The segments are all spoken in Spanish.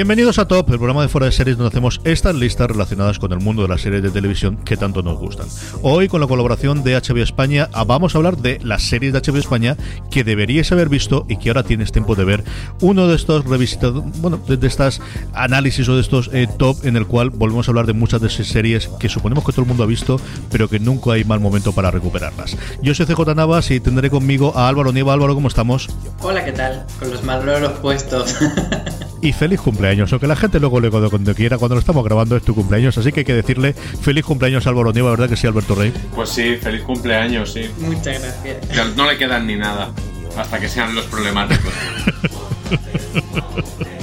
Bienvenidos a Top, el programa de fuera de series donde hacemos estas listas relacionadas con el mundo de las series de televisión que tanto nos gustan. Hoy, con la colaboración de HBO España, ah, vamos a hablar de las series de HBO España que deberíais haber visto y que ahora tienes tiempo de ver. Uno de estos revisitados, bueno, de, de estas análisis o de estos eh, top en el cual volvemos a hablar de muchas de esas series que suponemos que todo el mundo ha visto, pero que nunca hay mal momento para recuperarlas. Yo soy CJ Navas y tendré conmigo a Álvaro Nieva. Álvaro, ¿cómo estamos? Hola, ¿qué tal? Con los malroros puestos. y feliz cumpleaños. Aunque la gente luego le cuando, cuando quiera, cuando lo estamos grabando es tu cumpleaños, así que hay que decirle feliz cumpleaños a Álvaro Nieva, ¿verdad que sí, Alberto Rey? Pues sí, feliz cumpleaños, sí. Muchas gracias. No le quedan ni nada. Hasta que sean los problemáticos.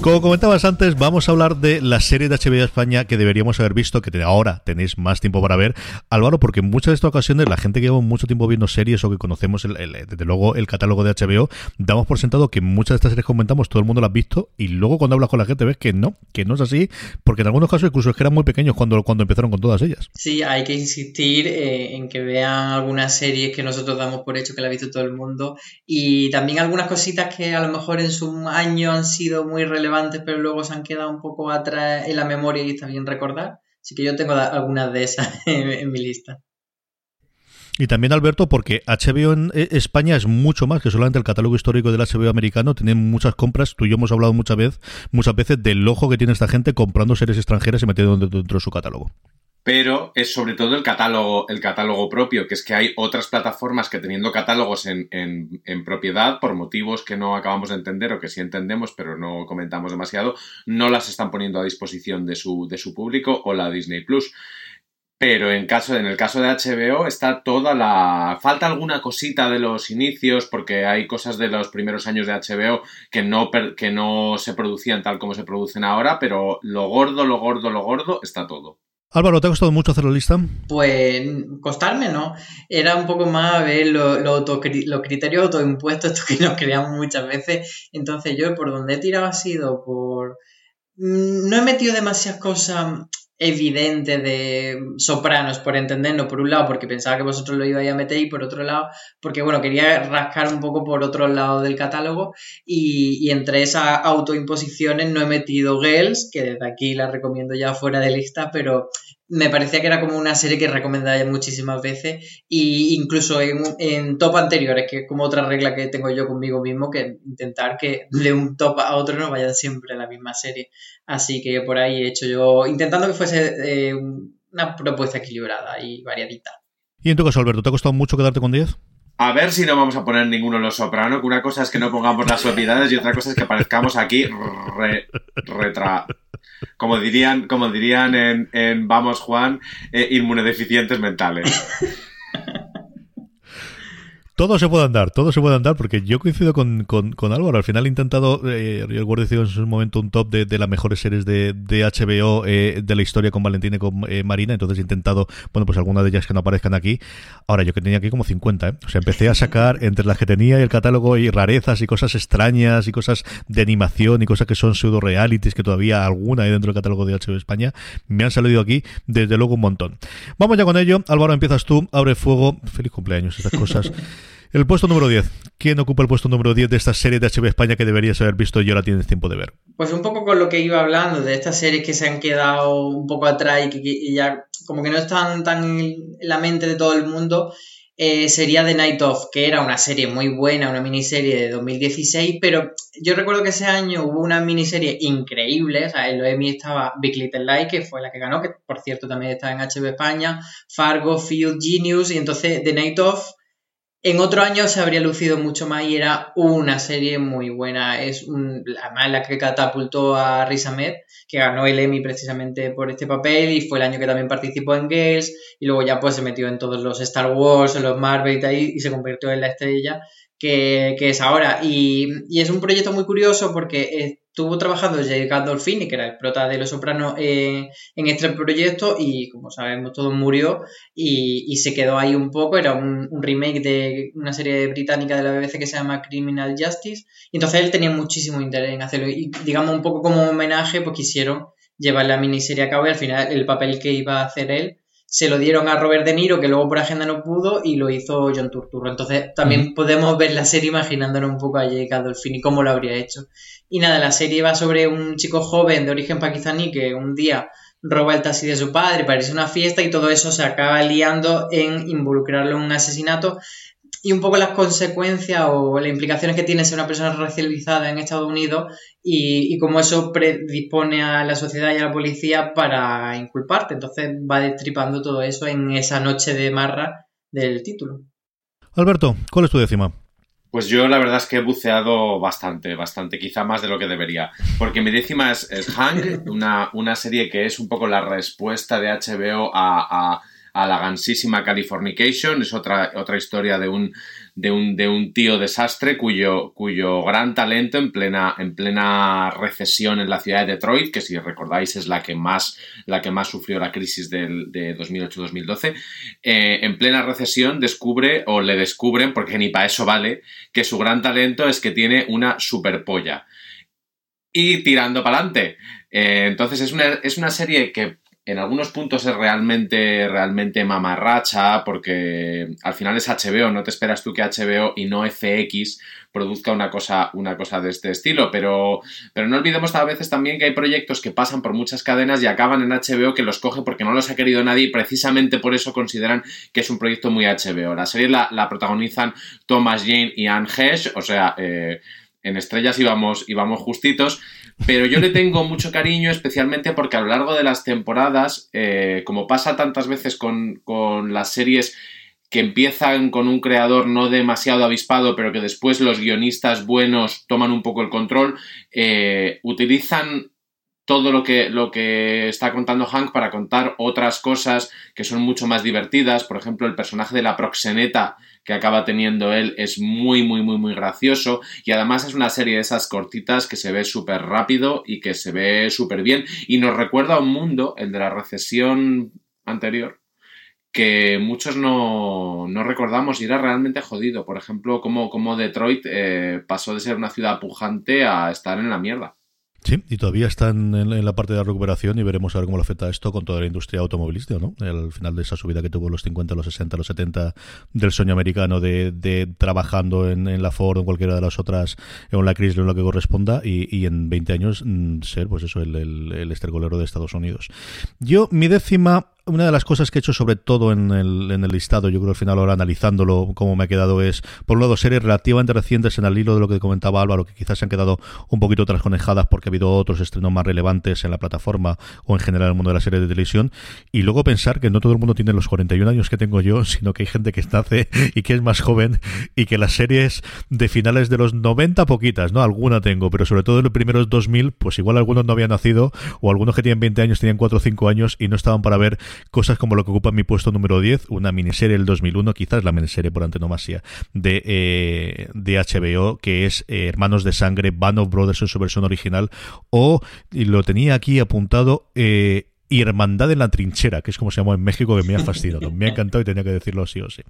Como comentabas antes, vamos a hablar de la serie de HBO España que deberíamos haber visto, que ahora tenéis más tiempo para ver. Álvaro, porque en muchas de estas ocasiones la gente que lleva mucho tiempo viendo series o que conocemos el- desde luego el catálogo de HBO, damos por sentado que muchas de estas series que comentamos todo el mundo las ha visto y luego cuando hablas con la gente ves que no, que no es así, porque en algunos casos incluso es que eran muy pequeños cuando, cuando empezaron con todas ellas. Sí, hay que insistir eh, en que vean algunas series que nosotros damos por hecho que la ha visto todo el mundo y también algunas cositas que a lo mejor en su año han sido muy relevantes pero luego se han quedado un poco atrás en la memoria y está bien recordar. Así que yo tengo algunas de esas en, mi lista. Y también, Alberto, porque HBO en eh, España es mucho más que solamente el catálogo histórico del HBO americano. Tienen muchas compras. Tú y yo hemos hablado muchas veces, muchas veces del ojo que tiene esta gente comprando series extranjeras y metiendo dentro de su catálogo. Pero es sobre todo el catálogo, el catálogo propio, que es que hay otras plataformas que teniendo catálogos en, en- propiedad, por motivos que no acabamos de entender o que sí entendemos, pero no comentamos demasiado, no las están poniendo a disposición de su, de su público o la Disney Plus. Pero en, caso, en el caso de HBO está toda la... Falta alguna cosita de los inicios porque hay cosas de los primeros años de HBO que no, que no se producían tal como se producen ahora, pero lo gordo, lo gordo, lo gordo está todo. Álvaro, ¿te ha costado mucho hacer la lista? Pues costarme, ¿no? Era un poco más a ver lo- los criterios autoimpuestos estos que nos creamos muchas veces. Entonces yo por donde he tirado ha sido por... Mm, No he metido demasiadas cosas evidentes de sopranos, por entendernos, por un lado, porque pensaba que vosotros lo ibais a meter, y por otro lado, porque bueno, quería rascar un poco por otro lado del catálogo, y, y entre esas autoimposiciones no he metido Girls, que desde aquí la recomiendo ya fuera de lista, pero me parecía que era como una serie que recomendaba muchísimas veces y incluso en, en top anteriores, que es como otra regla que tengo yo conmigo mismo, que intentar que de un top a otro no vayan siempre a la misma serie. Así que por ahí he hecho yo, intentando que fuese eh, una propuesta equilibrada y variadita. Y en tu caso, Alberto, ¿te ha costado mucho quedarte con 10? A ver si no vamos a poner ninguno los soprano, que una cosa es que no pongamos las propiedades y otra cosa es que parezcamos aquí re- retra... Como dirían, como dirían en, en Vamos Juan, eh, inmunodeficientes mentales. Todo se puede andar, todo se puede andar, porque yo coincido con, con, Álvaro. Al final he intentado, eh, el Guardia en su momento un top de, de las mejores series de, de HBO eh, de la historia con Valentina y con eh, Marina, entonces he intentado, bueno, pues algunas de ellas que no aparezcan aquí. Ahora, yo que tenía aquí como 50, ¿eh? O sea, empecé a sacar entre las que tenía y el catálogo y rarezas y cosas extrañas y cosas de animación y cosas que son pseudo realities que todavía alguna hay dentro del catálogo de HBO España. Me han salido aquí, desde luego, un montón. Vamos ya con ello. Álvaro, empiezas tú, abre fuego. Feliz cumpleaños, estas cosas. El puesto número 10. ¿Quién ocupa el puesto número 10 de esta serie de HBO España que deberías haber visto y ahora tienes tiempo de ver? Pues un poco con lo que iba hablando, de estas series que se han quedado un poco atrás y que ya como que no están tan en la mente de todo el mundo, eh, sería The Night Of, que era una serie muy buena, una miniserie de 2016, pero yo recuerdo que ese año hubo una miniserie increíble, o sea, en Emmy estaba Big Little Lies, que fue la que ganó, que por cierto también está en HBO España, Fargo, Field, Genius, y entonces The Night Of en otro año se habría lucido mucho más y era una serie muy buena. Es un, además la que catapultó a Riz Ahmed, que ganó el Emmy precisamente por este papel y fue el año que también participó en Girls y luego ya pues se metió en todos los Star Wars, en los Marvel y, tal, y se convirtió en la estrella que, es ahora. Y, y, es un proyecto muy curioso porque estuvo trabajando Jay Gandolfini, que era el prota de Los Sopranos, eh, en este proyecto y como sabemos todo murió y, y se quedó ahí un poco. Era un, un, remake de una serie británica de la BBC que se llama Criminal Justice y entonces él tenía muchísimo interés en hacerlo y digamos un poco como homenaje pues quisieron llevar la miniserie a cabo y al final el papel que iba a hacer él se lo dieron a Robert De Niro, que luego por agenda no pudo, y lo hizo John Turturro. Entonces también podemos ver la serie imaginándonos un poco a Jake Gandolfini cómo lo habría hecho. Y nada, la serie va sobre un chico joven de origen pakistaní que un día roba el taxi de su padre para irse a una fiesta y todo eso se acaba liando en involucrarlo en un asesinato y un poco las consecuencias o las implicaciones que tiene ser una persona racializada en Estados Unidos y, y cómo eso predispone a la sociedad y a la policía para inculparte. Entonces va destripando todo eso en esa noche de marra del título. Alberto, ¿cuál es tu décima? Pues yo la verdad es que he buceado bastante, bastante, quizá más de lo que debería. Porque mi décima es, es una, una, serie que es un poco la respuesta de HBO a, a a la gansísima Californication, es otra, otra historia de un, de, un, de un tío desastre cuyo, cuyo gran talento en plena, en plena recesión en la ciudad de Detroit, que si recordáis es la que más, la que más sufrió la crisis del, de 2008-2012, eh, en plena recesión descubre o le descubren, porque ni para eso vale, que su gran talento es que tiene una superpolla. Y tirando para adelante. Eh, entonces es una, es una serie que en algunos puntos es realmente, realmente mamarracha, porque al final es HBO, no te esperas tú que HBO y no FX produzca una cosa, una cosa de este estilo, pero, pero no olvidemos a veces también que hay proyectos que pasan por muchas cadenas y acaban en HBO que los coge porque no los ha querido nadie y precisamente por eso consideran que es un proyecto muy HBO. La serie la, protagonizan Thomas Jane y Anne Hesh, o sea, eh, en estrellas íbamos, íbamos justitos, pero yo le tengo mucho cariño, especialmente porque a lo largo de las temporadas, eh, como pasa tantas veces con, con, las series que empiezan con un creador no demasiado avispado, pero que después los guionistas buenos toman un poco el control, eh, utilizan todo lo que, lo que está contando Hank para contar otras cosas que son mucho más divertidas. Por ejemplo, el personaje de la proxeneta que acaba teniendo él es muy, muy, muy, muy gracioso. Y además es una serie de esas cortitas que se ve súper rápido y que se ve súper bien. Y nos recuerda a un mundo, el de la recesión anterior, que muchos no, no, recordamos y era realmente jodido. Por ejemplo, cómo, cómo Detroit eh, pasó de ser una ciudad pujante a estar en la mierda. Sí, y todavía están en, en, la parte de la recuperación y veremos a ver cómo lo afecta esto con toda la industria automovilística, ¿no? Al final de esa subida que tuvo los 50, los 60, los 70 del sueño americano de, trabajando en, la Ford o en cualquiera de las otras, en la o en lo que corresponda y, y en 20 años mm, ser, pues eso, el, el, el estercolero de Estados Unidos. Yo, mi décima una de las cosas que he hecho sobre todo en el, en el listado, yo creo al final ahora analizándolo como me ha quedado es, por un lado, series relativamente recientes en el hilo de lo que comentaba Álvaro, que quizás se han quedado un poquito trasconejadas porque ha habido otros estrenos más relevantes en la plataforma o en general en el mundo de la serie de televisión, y luego pensar que no todo el mundo tiene los 41 años que tengo yo, sino que hay gente que nace y que es más joven y que las series de finales de los 90 poquitas, ¿no? Alguna tengo, pero sobre todo en los primeros 2000, pues igual algunos no habían nacido o algunos que tienen 20 años tenían 4 o 5 años y no estaban para ver cosas como lo que ocupa mi puesto número 10, una miniserie del 2001, quizás la miniserie por antonomasia de, eh, de HBO, que es eh, Hermanos de Sangre, Band of Brothers en su versión original, o, lo tenía aquí apuntado, eh, y Hermandad en la Trinchera, que es como se llamó en México, que me ha fascinado. Me ha encantado y tenía que decirlo sí o sí.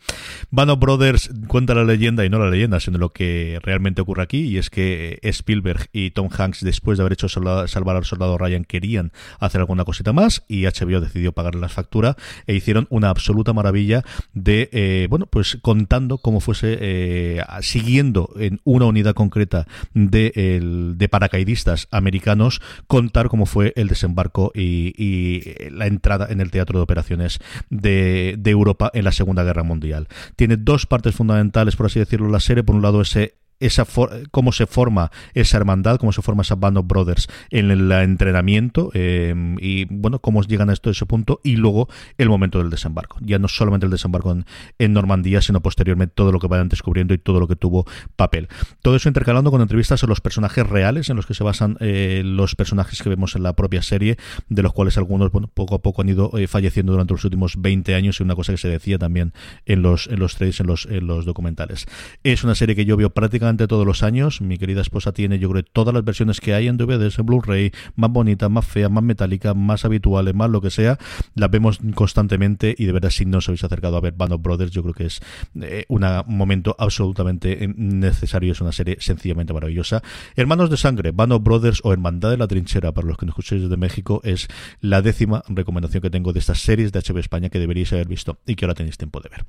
Band Brothers cuenta la leyenda y no la leyenda, sino lo que realmente ocurre aquí, y es que Spielberg y Tom Hanks, después de haber hecho Salvar al Soldado Ryan, querían hacer alguna cosita más, y HBO decidió pagarle las facturas, e hicieron una absoluta maravilla de, eh, bueno, pues contando cómo fuese, eh, siguiendo en una unidad concreta de, el, de paracaidistas americanos, contar cómo fue el desembarco y la entrada en el teatro de operaciones de, de Europa en la Segunda Guerra Mundial. Tiene dos partes fundamentales, por así decirlo, la serie. Por un lado, ese esa cómo se forma esa hermandad, cómo se forma esa Band of Brothers en el entrenamiento eh, y bueno, cómo llegan a esto, ese punto y luego el momento del desembarco. Ya no solamente el desembarco en, Normandía, sino posteriormente todo lo que vayan descubriendo y todo lo que tuvo papel. Todo eso intercalando con entrevistas a los personajes reales en los que se basan eh, los personajes que vemos en la propia serie, de los cuales algunos poco a poco han ido eh, falleciendo durante los últimos 20 años y una cosa que se decía también en los en los trades, en los, en los documentales. Es una serie que yo veo prácticamente todos los años. Mi querida esposa tiene, yo creo, todas las versiones que hay en DVDs, en Blu-ray, más bonitas, más feas, más metálicas, más habituales, más lo que sea. Las vemos constantemente y de verdad, si no os habéis acercado a ver Band Brothers, yo creo que es eh, un momento absolutamente eh, necesario. Es una serie sencillamente maravillosa. Hermanos de Sangre, Band Brothers o Hermandad de la Trinchera, para los que nos escucháis desde México, es la décima recomendación que tengo de estas series de HB España que deberíais haber visto y que ahora tenéis tiempo de ver.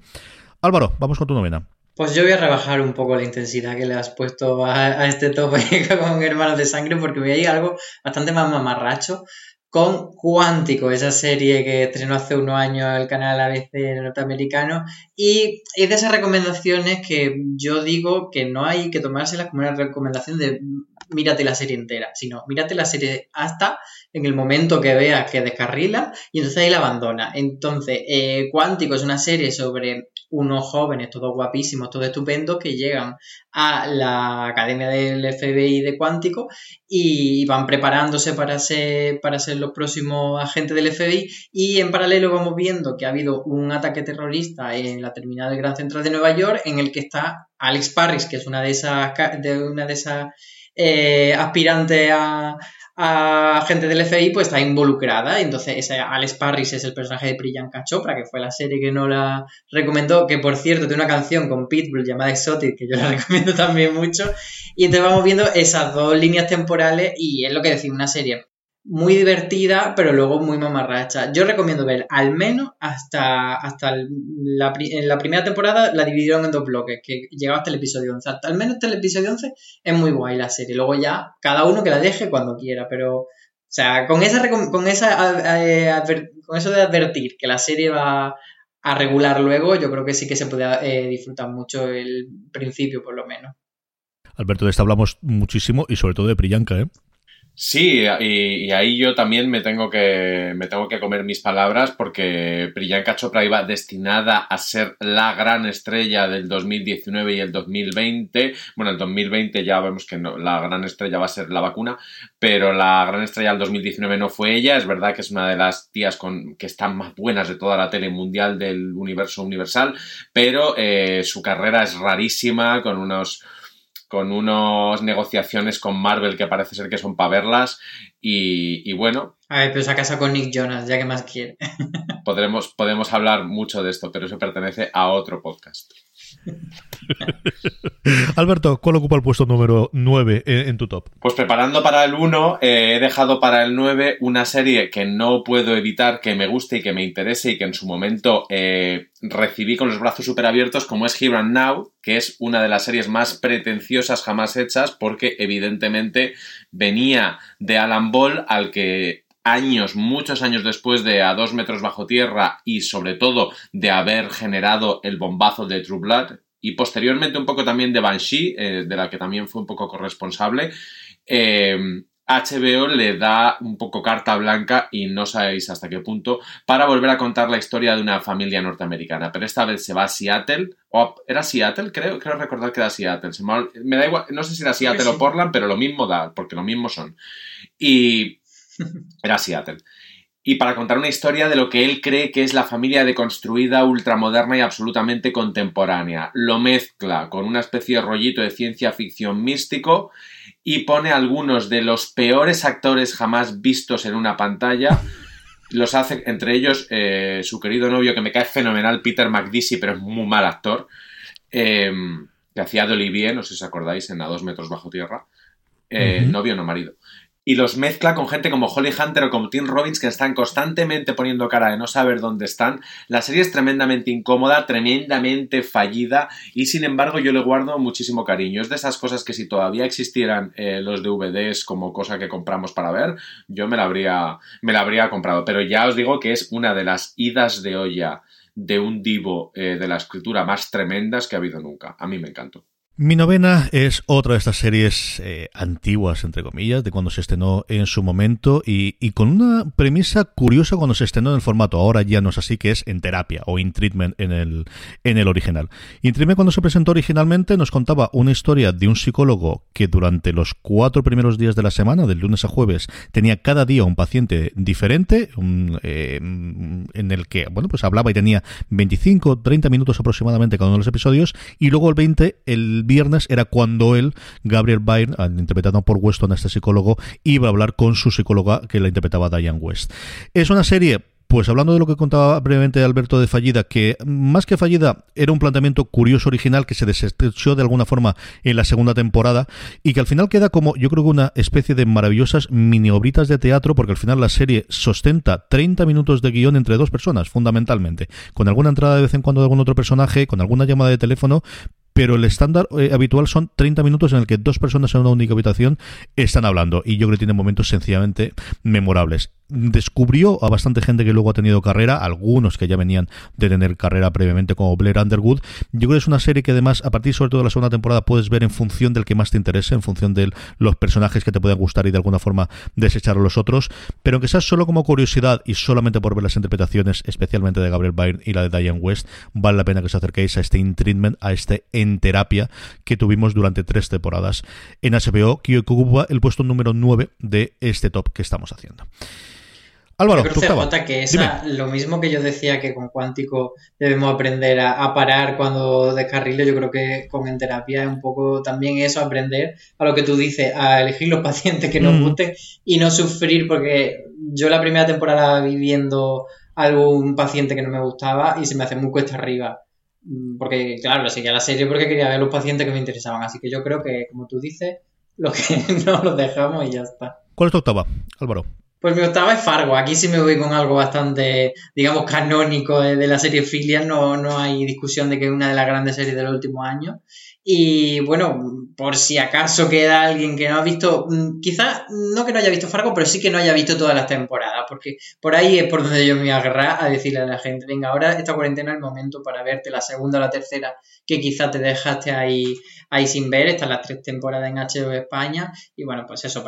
Álvaro, vamos con tu novena. Pues yo voy a rebajar un poco la intensidad que le has puesto a, este tope con Hermanos de Sangre porque voy a ir a algo bastante más mamarracho con Cuántico, esa serie que estrenó hace unos años el canal ABC norteamericano y es de esas recomendaciones que yo digo que no hay que tomárselas como una recomendación de mírate la serie entera, sino mírate la serie hasta en el momento que veas que descarrila y entonces ahí la abandona. Entonces, eh, Cuántico es una serie sobre unos jóvenes, todos guapísimos, todos estupendos, que llegan a la academia del FBI de Cuántico y van preparándose para ser, para ser los próximos agentes del FBI y en paralelo vamos viendo que ha habido un ataque terrorista en la terminal del Gran Central de Nueva York en el que está Alex Parris, que es una de esas, de una de esas eh, aspirantes a, gente del FBI pues está involucrada. Entonces, Alex Parris es el personaje de Priyanka Chopra, que fue la serie que no la recomendó, que por cierto tiene una canción con Pitbull llamada Exotic, que yo la recomiendo también mucho. Y entonces vamos viendo esas dos líneas temporales y es lo que decimos, una serie muy divertida, pero luego muy mamarracha. Yo recomiendo ver al menos hasta, hasta la, en la primera temporada la dividieron en dos bloques, que llegaba hasta el episodio 11. al menos hasta el episodio 11 es muy guay la serie. Luego ya, cada uno que la deje cuando quiera, pero... O sea, con esa, con esa con eso de advertir que la serie va a regular luego, yo creo que sí que se puede eh, disfrutar mucho el principio, por lo menos. Alberto, de esta hablamos muchísimo y sobre todo de Priyanka, ¿eh? Sí, y, ahí yo también me tengo que me tengo que comer mis palabras porque Priyanka Chopra iba destinada a ser la gran estrella del 2019 y el 2020. Bueno, el 2020 ya vemos que la gran estrella va a ser la vacuna, pero la gran estrella del 2019 no fue ella. Es verdad que es una de las tías que están más buenas de toda la tele mundial del universo universal, pero eh, su carrera es rarísima con unos con unas negociaciones con Marvel que parece ser que son para verlas. Y, bueno. A ver, pero se casa con Nick Jonas, ya que más quiere. podremos, podemos hablar mucho de esto, pero eso pertenece a otro podcast. Alberto, ¿cuál ocupa el puesto número 9 en, tu top? Pues preparando para el 1, eh, he dejado para el 9 una serie que no puedo evitar que me guste y que me interese y que en su momento eh, recibí con los brazos súper abiertos, como es Here and Now, que es una de las series más pretenciosas jamás hechas porque evidentemente venía de Alan Ball al que años, muchos años después de A dos metros bajo tierra y sobre todo de haber generado el bombazo de True Blood y posteriormente un poco también de Banshee, eh, de la que también fue un poco corresponsable, HBO eh, le da un poco carta blanca y no sabéis hasta qué punto para volver a contar la historia de una familia norteamericana. Pero esta vez se va a Seattle, o era Seattle, creo, creo recordar que era Seattle. me, da igual, no sé si era Seattle o Portland, pero lo mismo da, porque lo mismo son. Y era Seattle. y para contar una historia de lo que él cree que es la familia deconstruida, ultramoderna y absolutamente contemporánea. Lo mezcla con una especie de rollito de ciencia ficción místico y pone algunos de los peores actores jamás vistos en una pantalla. Los hace, entre ellos, eh, su querido novio, que me cae fenomenal, Peter McDisey, pero es muy mal actor, eh, que hacía de Olivier, no sé si os acordáis, en A dos metros bajo tierra. Eh, Novio, no marido y los mezcla con gente como Holly Hunter o como Tim Robbins que están constantemente poniendo cara de no saber dónde están. La serie es tremendamente incómoda, tremendamente fallida y sin embargo yo le guardo muchísimo cariño. Es de esas cosas que si todavía existieran eh, los DVDs como cosa que compramos para ver, yo me la habría, me la habría comprado. Pero ya os digo que es una de las idas de olla de un divo eh, de la escritura más tremendas que ha habido nunca. A mí me encantó. Mi novena es otra de estas series eh, antiguas, entre comillas, de cuando se estrenó en su momento y, y, con una premisa curiosa cuando se estrenó en el formato. Ahora ya no es así, que es en terapia o in treatment en el, en el original. In treatment cuando se presentó originalmente nos contaba una historia de un psicólogo que durante los cuatro primeros días de la semana, del lunes a jueves, tenía cada día un paciente diferente, eh, en el que, bueno, pues hablaba y tenía 25, 30 minutos aproximadamente cada uno de los episodios y luego el 20, el viernes era cuando él, Gabriel Byrne, interpretado por Weston, este psicólogo, iba a hablar con su psicóloga que la interpretaba Diane West. Es una serie pues hablando de lo que contaba brevemente Alberto de Fallida, que más que Fallida era un planteamiento curioso original que se desestrechó de alguna forma en la segunda temporada y que al final queda como yo creo que una especie de maravillosas mini obritas de teatro porque al final la serie sostenta 30 minutos de guion entre dos personas fundamentalmente, con alguna entrada de vez en cuando de algún otro personaje, con alguna llamada de teléfono, pero el estándar eh, habitual son 30 minutos en el que dos personas en una única habitación están hablando y yo creo que tiene momentos sencillamente memorables descubrió a bastante gente que luego ha tenido carrera, algunos que ya venían de tener carrera previamente como Blair Underwood. Yo creo que es una serie que además a partir sobre todo de la segunda temporada puedes ver en función del que más te interese, en función de los personajes que te puedan gustar y de alguna forma desechar a los otros, pero aunque sea solo como curiosidad y solamente por ver las interpretaciones, especialmente de Gabriel Byrne y la de Diane West, vale la pena que os acerquéis a este in treatment, a este en terapia que tuvimos durante tres temporadas en HBO, que ocupa el puesto número 9 de este top que estamos haciendo. Álvaro, yo creo, CJ, que esa, lo mismo que yo decía que con cuántico debemos aprender a, parar cuando descarrilo, yo creo que con en terapia es un poco también eso, aprender a lo que tú dices, a elegir los pacientes que nos mm. gusten y no sufrir, porque yo la primera temporada viviendo algún paciente que no me gustaba y se me hace muy cuesta arriba. Mm, porque, claro, seguía la serie porque quería ver los pacientes que me interesaban. Así que yo creo que, como tú dices, lo que no los dejamos y ya está. ¿Cuál es tu octava, Álvaro? Pues mi octava es Fargo. Aquí sí me voy con algo bastante, digamos, canónico de, la serie Filial. No, no hay discusión de que es una de las grandes series de los últimos años. Y bueno, por si acaso queda alguien que no ha visto, mm, quizás no que no haya visto Fargo, pero sí que no haya visto todas las temporadas, porque por ahí es por donde yo me voy a decirle a la gente, venga, ahora esta cuarentena es el momento para verte la segunda o la tercera, que quizás te dejaste ahí ahí sin ver, están las tres temporadas en HBO España y bueno, pues eso,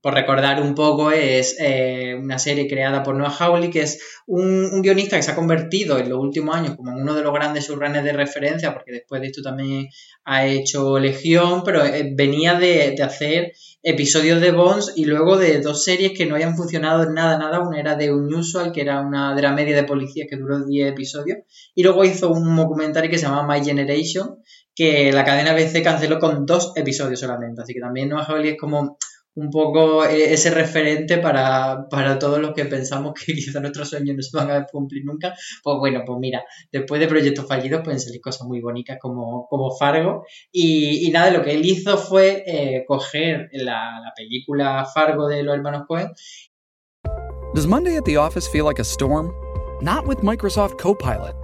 por recordar un poco, es eh, una serie creada por Noah Hawley, que es un, guionista que se ha convertido en los últimos años como uno de los grandes subrunners de referencia, porque después de esto también ha hecho Legión, pero eh, venía de, hacer episodios de Bones y luego de dos series que no habían funcionado nada, nada. Una era de Unusual, que era una de la media de policías que duró 10 episodios. Y luego hizo un documental que se llama My Generation, que la cadena BC canceló con dos episodios solamente. Así que también Noah Hawley es como un poco e-, ese referente para, todos los que pensamos que quizá nuestros sueños no se van a cumplir nunca. Pues bueno, pues mira, después de proyectos fallidos pueden salir cosas muy bonitas como, como Fargo. Y, nada, lo que él hizo fue eh, coger la, la película Fargo de los hermanos Cohen. Does Monday the office feel like a storm? Microsoft Copilot.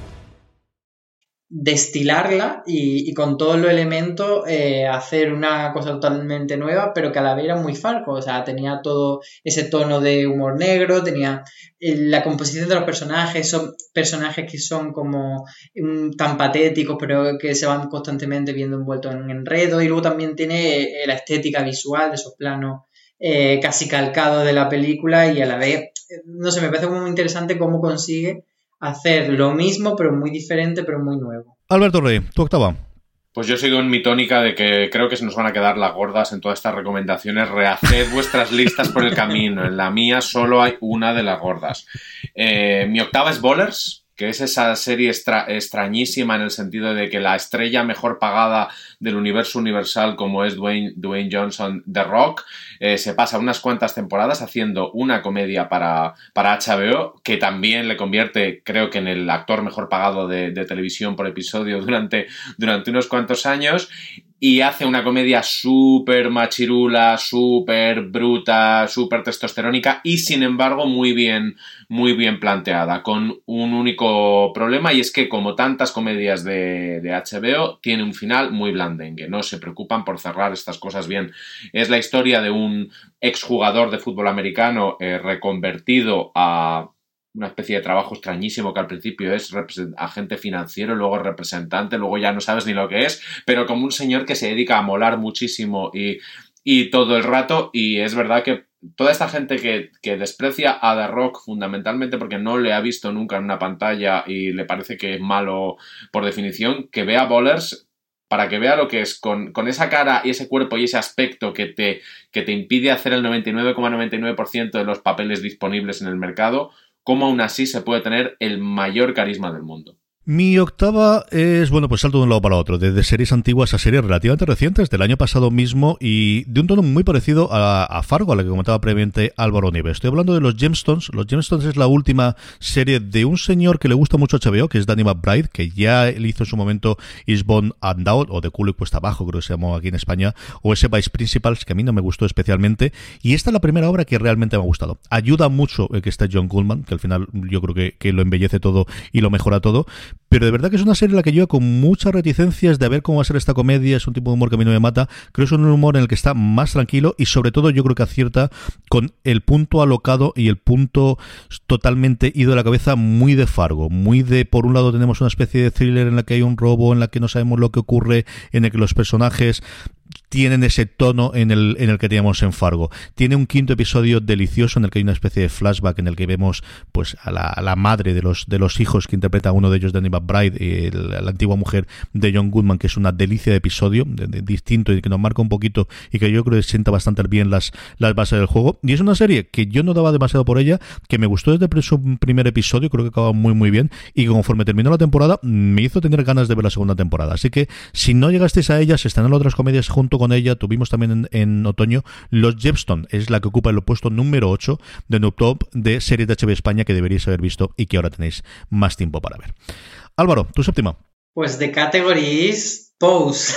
Destilarla y, con todos los elementos eh, hacer una cosa totalmente nueva, pero que a la vez era muy Farco, o sea, tenía todo ese tono de humor negro, tenía eh, la composición de los personajes, son personajes que son como mm, tan patéticos, pero que se van constantemente viendo envueltos en enredo, y luego también tiene eh, la estética visual de esos planos casi calcados de la película, y a la vez, no sé, me parece muy interesante cómo consigue hacer lo mismo, pero muy diferente, pero muy nuevo. Alberto Rey, tu octava. Pues yo sigo en mi tónica de que creo que se nos van a quedar las gordas en todas estas recomendaciones. Rehaced vuestras listas por el camino. En la mía solo hay una de las gordas. Eh, mi octava es Bowlers, que es esa serie extra- extrañísima en el sentido de que la estrella mejor pagada del universo universal como es Dwayne, Dwayne Johnson The Rock, eh, se pasa unas cuantas temporadas haciendo una comedia para, para HBO que también le convierte, creo que en el actor mejor pagado de, televisión por episodio durante, durante unos cuantos años y hace una comedia súper machirula, súper bruta, súper testosterónica y sin embargo muy bien, muy bien planteada, con un único problema y es que como tantas comedias de, de HBO tiene un final muy blandengue, no se preocupan por cerrar estas cosas bien. Es la historia de un exjugador de fútbol americano eh, reconvertido a una especie de trabajo extrañísimo que al principio es agente financiero, luego es representante, luego ya no sabes ni lo que es, pero como un señor que se dedica a molar muchísimo y, y todo el rato, y es verdad que toda esta gente que, que desprecia a The Rock fundamentalmente porque no le ha visto nunca en una pantalla y le parece que es malo por definición, que vea Bowlers para que vea lo que es con, con esa cara y ese cuerpo y ese aspecto que te, que te impide hacer el 99,99% de los papeles disponibles en el mercado, cómo aún así se puede tener el mayor carisma del mundo. Mi octava es, bueno, pues salto de un lado para otro, desde series antiguas a series relativamente recientes, del año pasado mismo, y de un tono muy parecido a, a Fargo, a la que comentaba previamente Álvaro Nieves. Estoy hablando de los Gemstones. Los Gemstones es la última serie de un señor que le gusta mucho a HBO, que es Danny McBride, que ya él hizo en su momento Eastbound and Out, o de culo y cuesta abajo, creo que se llamó aquí en España, o ese Vice Principals, que a mí no me gustó especialmente, y esta es la primera obra que realmente me ha gustado. Ayuda mucho el que esté John Goodman, que al final yo creo que lo embellece todo y lo mejora todo, pero de verdad que es una serie en la que yo con muchas reticencias de a ver cómo va a ser esta comedia, es un tipo de humor que a mí no me mata, creo que es un humor en el que está más tranquilo y sobre todo yo creo que acierta con el punto alocado y el punto totalmente ido de la cabeza muy de Fargo, muy de por un lado tenemos una especie de thriller en la que hay un robo, en la que no sabemos lo que ocurre, en el que los personajes tienen ese tono en el, en el que teníamos en Fargo. Tiene un quinto episodio delicioso en el que hay una especie de flashback en el que vemos pues a la, madre de los, de los hijos que interpreta a uno de ellos, Danny McBride, el- la antigua mujer de John Goodman, que es una delicia de episodio, de- distinto y que nos marca un poquito y que yo creo que sienta bastante bien las, las bases del juego. Y es una serie que yo no daba demasiado por ella, que me gustó desde su primer episodio, creo que acaba muy muy bien, y conforme terminó la temporada me hizo tener ganas de ver la segunda temporada. Así que si no llegasteis a ella, se están en otras comedias junto con ella. Tuvimos también en, otoño Los Jepstone, es la que ocupa el puesto número 8 de Noob Top de series de HBO España que deberíais haber visto y que ahora tenéis más tiempo para ver. Álvaro, tu séptima. Pues de categories Pose.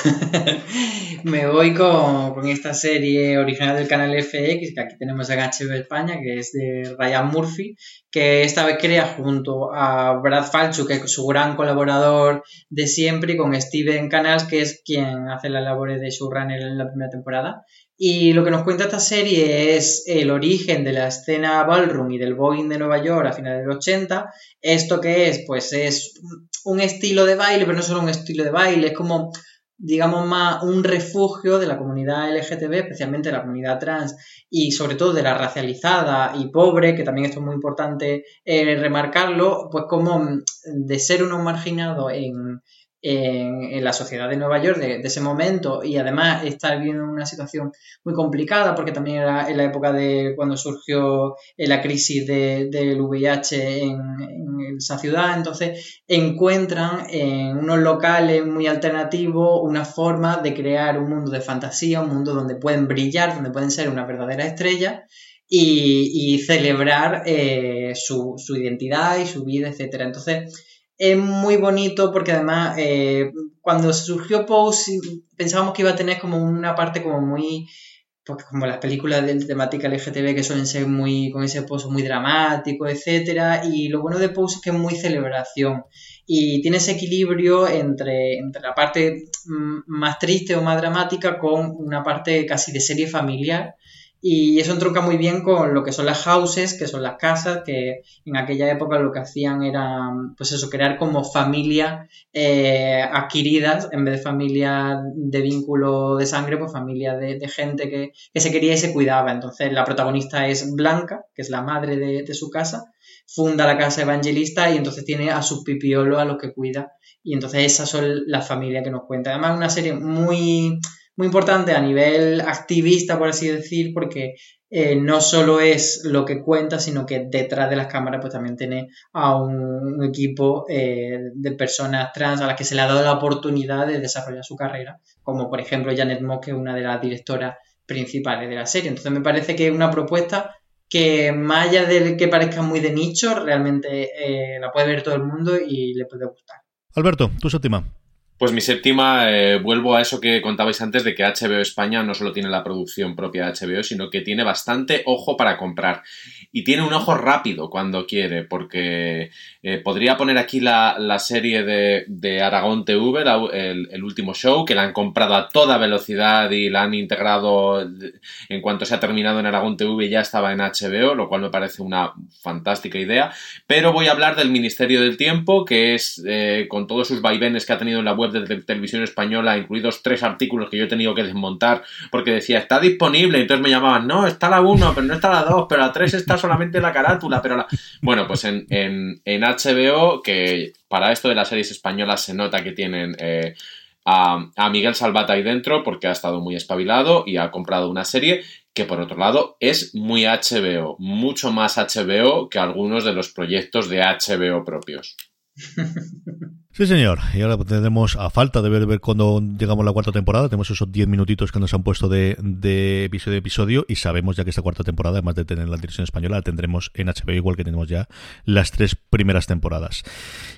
Me voy con, esta serie original del canal FX, que aquí tenemos en HBO España, que es de Ryan Murphy, que esta vez crea junto a Brad Falchuk, que es su gran colaborador de siempre, y con Steven Canals, que es quien hace las labores de showrunner en la primera temporada. Y lo que nos cuenta esta serie es el origen de la escena ballroom y del voguing de Nueva York a finales de los 80. ¿Esto que es? Pues es un estilo de baile, pero no solo un estilo de baile, es como, digamos, más un refugio de la comunidad LGTB, especialmente de la comunidad trans y sobre todo de la racializada y pobre, que también esto es muy importante eh, remarcarlo, pues como mm, de ser unos marginados en, en, la sociedad de Nueva York de, ese momento y además estar viviendo una situación muy complicada porque también era en la época de cuando surgió eh, la crisis de- del VIH en, esa ciudad, entonces encuentran en unos locales muy alternativos una forma de crear un mundo de fantasía, un mundo donde pueden brillar, donde pueden ser una verdadera estrella y, celebrar eh, su, su, identidad y su vida, etc. Entonces, es muy bonito porque además eh, cuando surgió Pose pensábamos que iba a tener como una parte como muy pues como las películas de temática LGTB que suelen ser muy con ese pozo muy dramático, etcétera, y lo bueno de Pose es que es muy celebración y tiene ese equilibrio entre, entre la parte mm, más triste o más dramática con una parte casi de serie familiar y eso entronca muy bien con lo que son las houses, que son las casas, que en aquella época lo que hacían era, pues eso, crear como familias eh, adquiridas, en vez de familias de vínculo de sangre, pues familias de, gente que, se quería y se cuidaba. Entonces la protagonista es Blanca, que es la madre de, su casa, funda la casa evangelista y entonces tiene a sus pipiolos a los que cuida. Y entonces esas son las familias que nos cuenta. Además una serie muy muy importante a nivel activista, por así decir, porque eh, no solo es lo que cuenta, sino que detrás de las cámaras pues también tiene a un, equipo eh, de personas trans a las que se le ha dado la oportunidad de desarrollar su carrera, como por ejemplo Janet Moss, que es una de las directoras principales de la serie. Entonces me parece que es una propuesta que más allá de que parezca muy de nicho, realmente eh, la puede ver todo el mundo y le puede gustar. Alberto, tu séptima. Pues mi séptima, eh, vuelvo a eso que contabais antes de que HBO España no solo tiene la producción propia de HBO, sino que tiene bastante ojo para comprar. Y tiene un ojo rápido cuando quiere, porque eh, podría poner aquí la, serie de, Aragón TV, el, último show, que la han comprado a toda velocidad y la han integrado en cuanto se ha terminado en Aragón TV ya estaba en HBO, lo cual me parece una fantástica idea. Pero voy a hablar del Ministerio del Tiempo, que es eh, con todos sus vaivenes que ha tenido en la web de televisión española, incluidos tres artículos que yo he tenido que desmontar porque decía, está disponible, entonces me llamaban, no, está la 1, pero no está la 2, pero la 3 está solamente la carátula, pero la... Bueno, pues en, HBO, que para esto de las series españolas se nota que tienen... Eh, a, Miguel Salvat ahí dentro porque ha estado muy espabilado y ha comprado una serie que por otro lado es muy HBO, mucho más HBO que algunos de los proyectos de HBO propios. Sí, señor. Y ahora tendremos, a falta de ver, ver cuando llegamos a la cuarta temporada, tenemos esos 10 minutitos que nos han puesto de, de, episodio a episodio y sabemos ya que esta cuarta temporada, además de tener la dirección española, la tendremos en HBO igual que tenemos ya las tres primeras temporadas.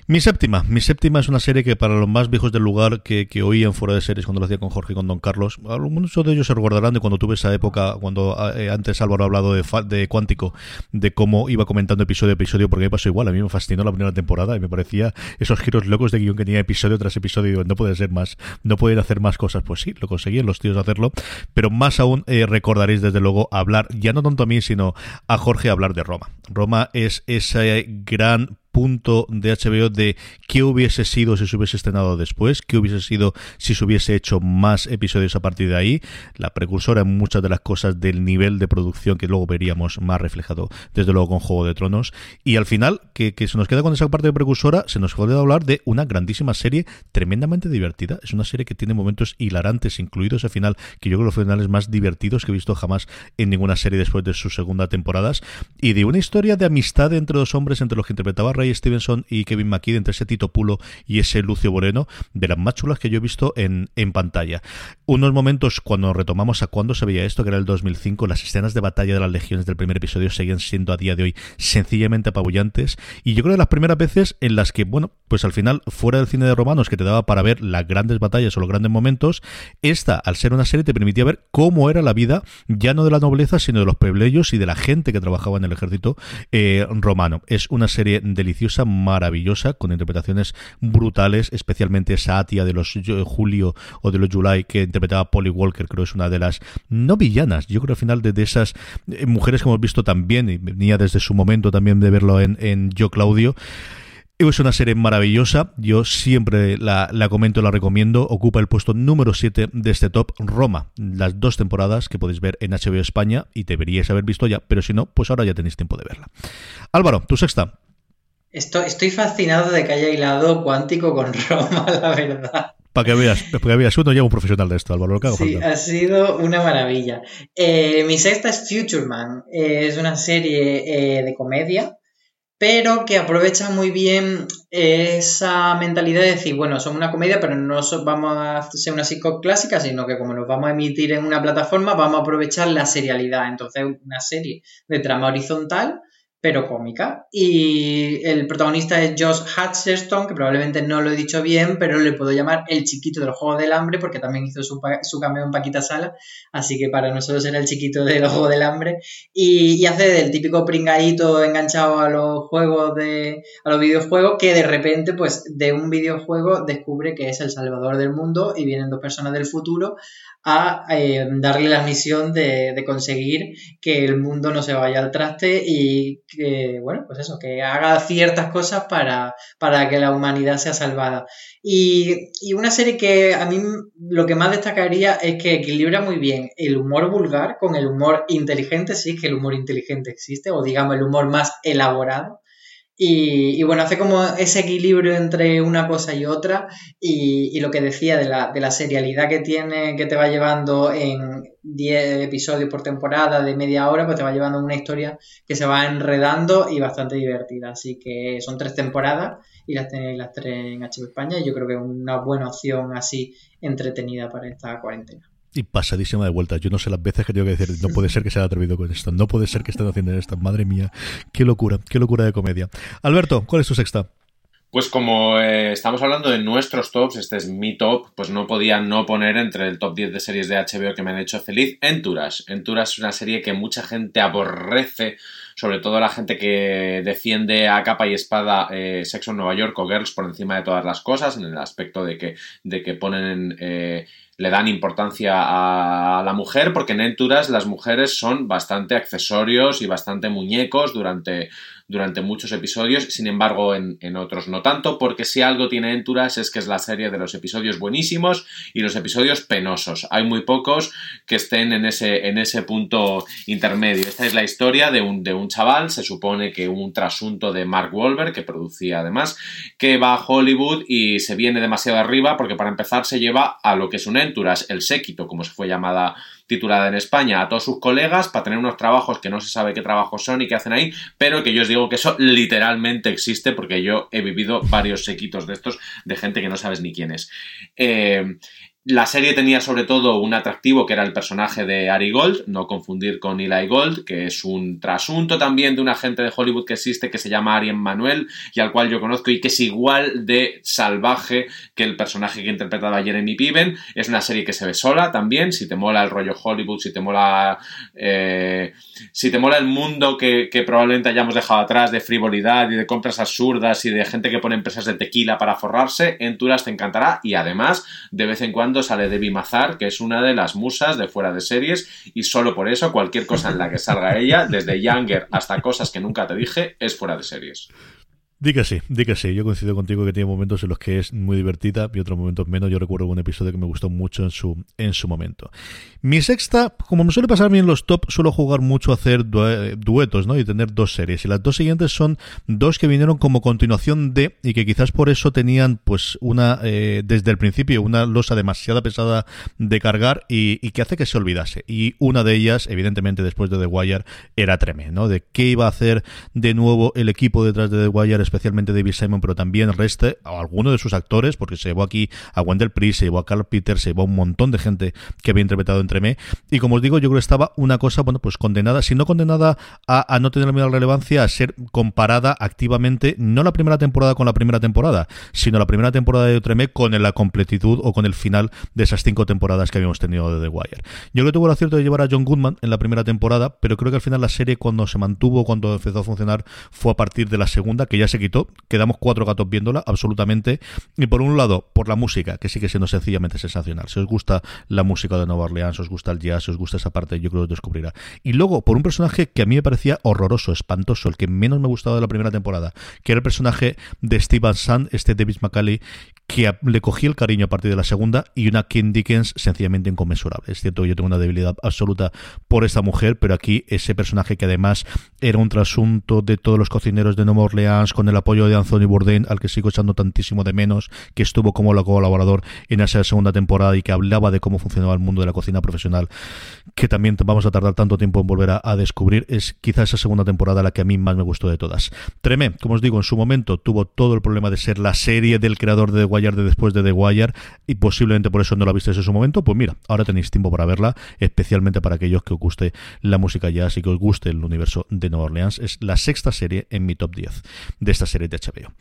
Mi séptima. Mi séptima es una serie que para los más viejos del lugar que, que oían fuera de series cuando lo hacía con Jorge y con Don Carlos, muchos de ellos se recordarán de cuando tuve esa época, cuando eh, antes Álvaro ha hablado de, de Cuántico, de cómo iba comentando episodio a episodio, porque me pasó igual. A mí me fascinó la primera temporada y me parecía esos giros locos de guion que tenía episodio tras episodio. Digo, no puede ser más, no pueden hacer más cosas. Pues sí, lo conseguían los tíos hacerlo, pero más aún eh, recordaréis desde luego hablar, ya no tanto a mí, sino a Jorge hablar de Roma. Roma es ese gran punto de HBO de qué hubiese sido si se hubiese estrenado después, qué hubiese sido si se hubiese hecho más episodios a partir de ahí, la precursora en muchas de las cosas del nivel de producción que luego veríamos más reflejado desde luego con Juego de Tronos. Y al final que, se nos queda con esa parte de precursora se nos puede hablar de una grandísima serie tremendamente divertida, es una serie que tiene momentos hilarantes incluidos al final que yo creo que los finales más divertidos que he visto jamás en ninguna serie después de sus segunda temporadas. Y de una historia de amistad entre dos hombres entre los que interpretaba Ray Stevenson y Kevin McKee, entre ese Tito Pulo y ese Lucio Moreno, de las más chulas que yo he visto en, en pantalla. Unos momentos cuando retomamos a cuando se veía esto, que era el 2005, las escenas de batalla de las legiones del primer episodio siguen siendo a día de hoy sencillamente apabullantes. Y yo creo que las primeras veces en las que, bueno, pues al final, fuera del cine de romanos que te daba para ver las grandes batallas o los grandes momentos, esta, al ser una serie, te permitía ver cómo era la vida, ya no de la nobleza, sino de los plebeyos y de la gente que trabajaba en el ejército eh, romano. Es una serie deliciosa maravillosa, con interpretaciones brutales, especialmente esa Atia de los Julio o de los July que interpretaba Polly Walker, creo es una de las no villanas, yo creo al final de, esas eh, mujeres que hemos visto también, y venía desde su momento también de verlo en, en Yo Claudio. Es una serie maravillosa, yo siempre la, la, comento, la recomiendo, ocupa el puesto número 7 de este top, Roma, las dos temporadas que podéis ver en HBO España y deberíais haber visto ya, pero si no, pues ahora ya tenéis tiempo de verla. Álvaro, tu sexta. Estoy, fascinado de que haya hilado cuántico con Roma, la verdad. Para que veas, para que veas, uno un profesional de esto, Álvaro. Lo sí, ha sido una maravilla. Eh, mi sexta es Future Man. Eh, es una serie eh, de comedia pero que aprovecha muy bien esa mentalidad de decir, bueno, somos una comedia, pero no vamos a ser una sitcom clásica, sino que como nos vamos a emitir en una plataforma, vamos a aprovechar la serialidad. Entonces, una serie de trama horizontal pero cómica. Y el protagonista es Josh Hutcherson, que probablemente no lo he dicho bien, pero le puedo llamar el chiquito del Juego del Hambre, porque también hizo su, su cameo en Paquita Sala, así que para nosotros era el chiquito del Juego del Hambre. Y, hace del típico pringadito enganchado a los juegos de. a los videojuegos, que de repente, pues, de un videojuego descubre que es el salvador del mundo y vienen dos personas del futuro a eh, darle la misión de, conseguir que el mundo no se vaya al traste y que, bueno, pues eso, que haga ciertas cosas para, para que la humanidad sea salvada. Y, y, una serie que a mí lo que más destacaría es que equilibra muy bien el humor vulgar con el humor inteligente, sí, que el humor inteligente existe, o digamos el humor más elaborado. Y, bueno, hace como ese equilibrio entre una cosa y otra y, lo que decía de la, de la, serialidad que tiene, que te va llevando en 10 episodios por temporada de media hora, pues te va llevando una historia que se va enredando y bastante divertida. Así que son tres temporadas y las tenéis las tres en HBO España y yo creo que es una buena opción así entretenida para esta cuarentena y pasadísima de vuelta. Yo no sé las veces que tengo que decir, no puede ser que se haya atrevido con esto, no puede ser que estén haciendo esto. Madre mía, qué locura, qué locura de comedia. Alberto, ¿cuál es tu sexta? Pues como eh, estamos hablando de nuestros tops, este es mi top, pues no podía no poner entre el top 10 de series de HBO que me han hecho feliz Enturas. Enturas es una serie que mucha gente aborrece, sobre todo la gente que defiende a capa y espada eh, Sexo en Nueva York o Girls por encima de todas las cosas, en el aspecto de que, de que ponen... Eh, le dan importancia a la mujer porque en Enturas las mujeres son bastante accesorios y bastante muñecos durante durante muchos episodios, sin embargo en, otros no tanto, porque si algo tiene Enturas es que es la serie de los episodios buenísimos y los episodios penosos. Hay muy pocos que estén en ese, en ese punto intermedio. Esta es la historia de un, de un chaval, se supone que un trasunto de Mark Wahlberg, que producía además, que va a Hollywood y se viene demasiado arriba porque para empezar se lleva a lo que es un Enturas, el séquito, como se fue llamada titulada en España a todos sus colegas para tener unos trabajos que no se sabe qué trabajos son y qué hacen ahí, pero que yo os digo que eso literalmente existe porque yo he vivido varios sequitos de estos de gente que no sabes ni quién es. Eh, la serie tenía sobre todo un atractivo que era el personaje de Ari Gold, no confundir con Eli Gold, que es un trasunto también de un agente de Hollywood que existe que se llama Ari Manuel y al cual yo conozco y que es igual de salvaje que el personaje que interpretaba Jeremy Piven. Es una serie que se ve sola también, si te mola el rollo Hollywood, si te mola, eh, si te mola el mundo que, que probablemente hayamos dejado atrás de frivolidad y de compras absurdas y de gente que pone empresas de tequila para forrarse, Enturas te encantará y además de vez en cuando sale Debbie Mazar, que es una de las musas de fuera de series, y solo por eso cualquier cosa en la que salga ella, desde Younger hasta cosas que nunca te dije, es fuera de series. Di que sí, di que sí. Yo coincido contigo que tiene momentos en los que es muy divertida y otros momentos menos. Yo recuerdo un episodio que me gustó mucho en su, en su momento. Mi sexta, como me suele pasar a mí en los top, suelo jugar mucho a hacer duetos, ¿no? Y tener dos series. Y las dos siguientes son dos que vinieron como continuación de, y que quizás por eso tenían, pues, una, eh, desde el principio, una losa demasiado pesada de cargar y, que hace que se olvidase. Y una de ellas, evidentemente, después de The Wire, era tremendo, ¿no? De qué iba a hacer de nuevo el equipo detrás de The Wire especialmente David Simon, pero también Reste, o alguno de sus actores, porque se llevó aquí a Wendell Priest, se llevó a Carl Peters, se llevó a un montón de gente que había interpretado entre mí. Y como os digo, yo creo que estaba una cosa, bueno, pues condenada, si no condenada a, no tener la misma relevancia, a ser comparada activamente, no la primera temporada con la primera temporada, sino la primera temporada de Tremé con la completitud o con el final de esas cinco temporadas que habíamos tenido de The Wire. Yo creo que tuvo el acierto de llevar a John Goodman en la primera temporada, pero creo que al final la serie cuando se mantuvo, cuando empezó a funcionar, fue a partir de la segunda, que ya se quitó. Quedamos cuatro gatos viéndola, absolutamente. Y por un lado, por la música, que sigue siendo sencillamente sensacional. Si os gusta la música de Nueva Orleans, os gusta el jazz, os gusta esa parte, yo creo que os descubrirá. Y luego, por un personaje que a mí me parecía horroroso, espantoso, el que menos me gustaba de la primera temporada, que era el personaje de Steven Sand, este David McCauley, que le cogí el cariño a partir de la segunda, y una Kim Dickens sencillamente inconmensurable. Es cierto yo tengo una debilidad absoluta por esta mujer, pero aquí ese personaje que además era un trasunto de todos los cocineros de Nueva Orleans, con el apoyo de Anthony Bourdain, al que sigo echando tantísimo de menos, que estuvo como colaborador en esa segunda temporada y que hablaba de cómo funcionaba el mundo de la cocina profesional, que también vamos a tardar tanto tiempo en volver a, descubrir, es quizá esa segunda temporada la que a mí más me gustó de todas. Tremé, como os digo, en su momento tuvo todo el problema de ser la serie del creador de The Wire de después de The Wire y posiblemente por eso no la visteis en su momento, pues mira, ahora tenéis tiempo para verla, especialmente para aquellos que os guste la música jazz y que os guste el universo de Nueva Orleans. Es la sexta serie en mi top 10 de esta serie de HBO.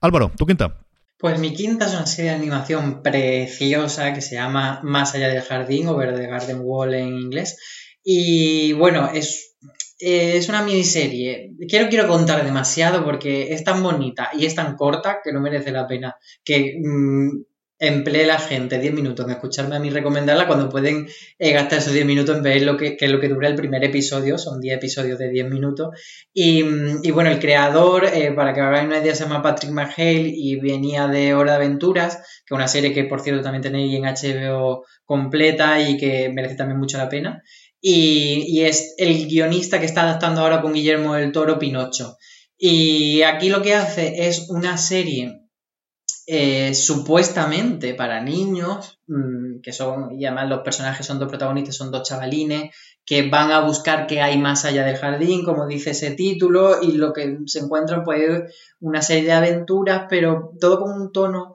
Álvaro, ¿tu quinta? Pues mi quinta es una serie de animación preciosa que se llama Más allá del jardín, o Verde Garden Wall en inglés. Y bueno, es, es una miniserie. Quiero, quiero contar demasiado porque es tan bonita y es tan corta que no merece la pena que mm, emplee la gente 10 minutos en escucharme a mí recomendarla cuando pueden eh, gastar esos 10 minutos en ver lo que, lo que dura el primer episodio, son 10 episodios de 10 minutos. Y, y bueno, el creador, eh, para que hagáis una idea, se llama Patrick McHale y venía de Hora de Aventuras, que es una serie que por cierto también tenéis en HBO completa y que merece también mucho la pena. Y, y es el guionista que está adaptando ahora con Guillermo del Toro Pinocho. Y aquí lo que hace es una serie eh, supuestamente para niños, mm, que son, y además los personajes son dos protagonistas, son dos chavalines, que van a buscar qué hay más allá del jardín, como dice ese título, y lo que se encuentran pues una serie de aventuras, pero todo con un tono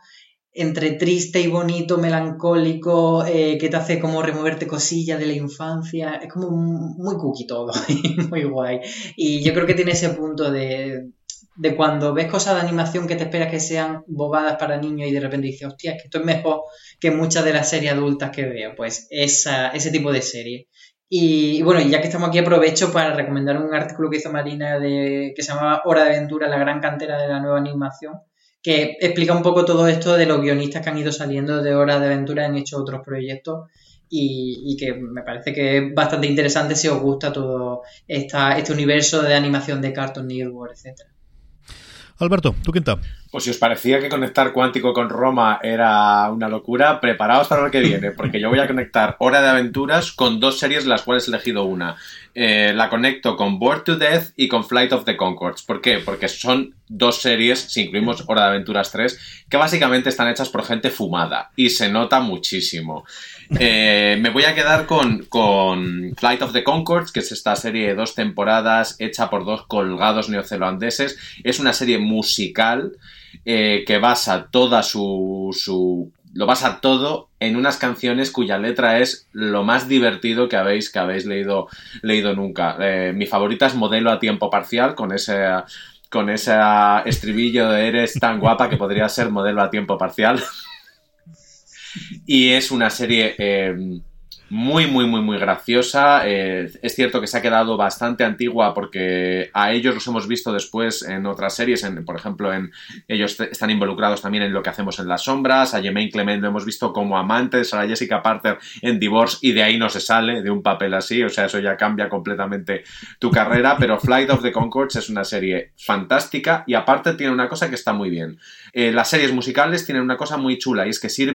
entre triste y bonito, melancólico, eh, que te hace como removerte cosillas de la infancia. Es como muy cookie todo, muy guay. Y yo creo que tiene ese punto de, de cuando ves cosas de animación que te esperas que sean bobadas para niños y de repente dices, hostia, es que esto es mejor que muchas de las series adultas que veo. Pues esa, ese tipo de serie. Y, bueno, ya que estamos aquí, aprovecho para recomendar un artículo que hizo Marina de, que se llamaba Hora de Aventura, la gran cantera de la nueva animación, que explica un poco todo esto de los guionistas que han ido saliendo de Hora de Aventura, han hecho otros proyectos. Y, y, que me parece que es bastante interesante si os gusta todo esta, este universo de animación de Cartoon Network, etcétera. Alberto, ¿tú quién Pues si os parecía que conectar cuántico con Roma era una locura, preparaos para lo que viene, porque yo voy a conectar Hora de Aventuras con dos series de las cuales he elegido una. Eh, la conecto con Bored to Death y con Flight of the Concords. ¿Por qué? Porque son dos series, si incluimos Hora de Aventuras 3, que básicamente están hechas por gente fumada y se nota muchísimo. Eh, me voy a quedar con, Flight of the Concords, que es esta serie de dos temporadas hecha por dos colgados neozelandeses. Es una serie musical eh, que basa toda su, su lo basa todo en unas canciones cuya letra es lo más divertido que habéis, que habéis leído, leído nunca. Eh, mi favorita es Modelo a tiempo parcial, con ese, con ese estribillo de eres tan guapa que podría ser modelo a tiempo parcial. y es una serie eh, muy, muy, muy, muy graciosa. Eh, es cierto que se ha quedado bastante antigua porque a ellos los hemos visto después en otras series. En, por ejemplo, en ellos están involucrados también en lo que hacemos en las sombras. A Jemaine Clement lo hemos visto como amantes, a Jessica Parker en Divorce y de ahí no se sale de un papel así. O sea, eso ya cambia completamente tu carrera. Pero Flight of the Concords es una serie fantástica y aparte tiene una cosa que está muy bien. Eh, las series musicales tienen una cosa muy chula y es que sirve Hey,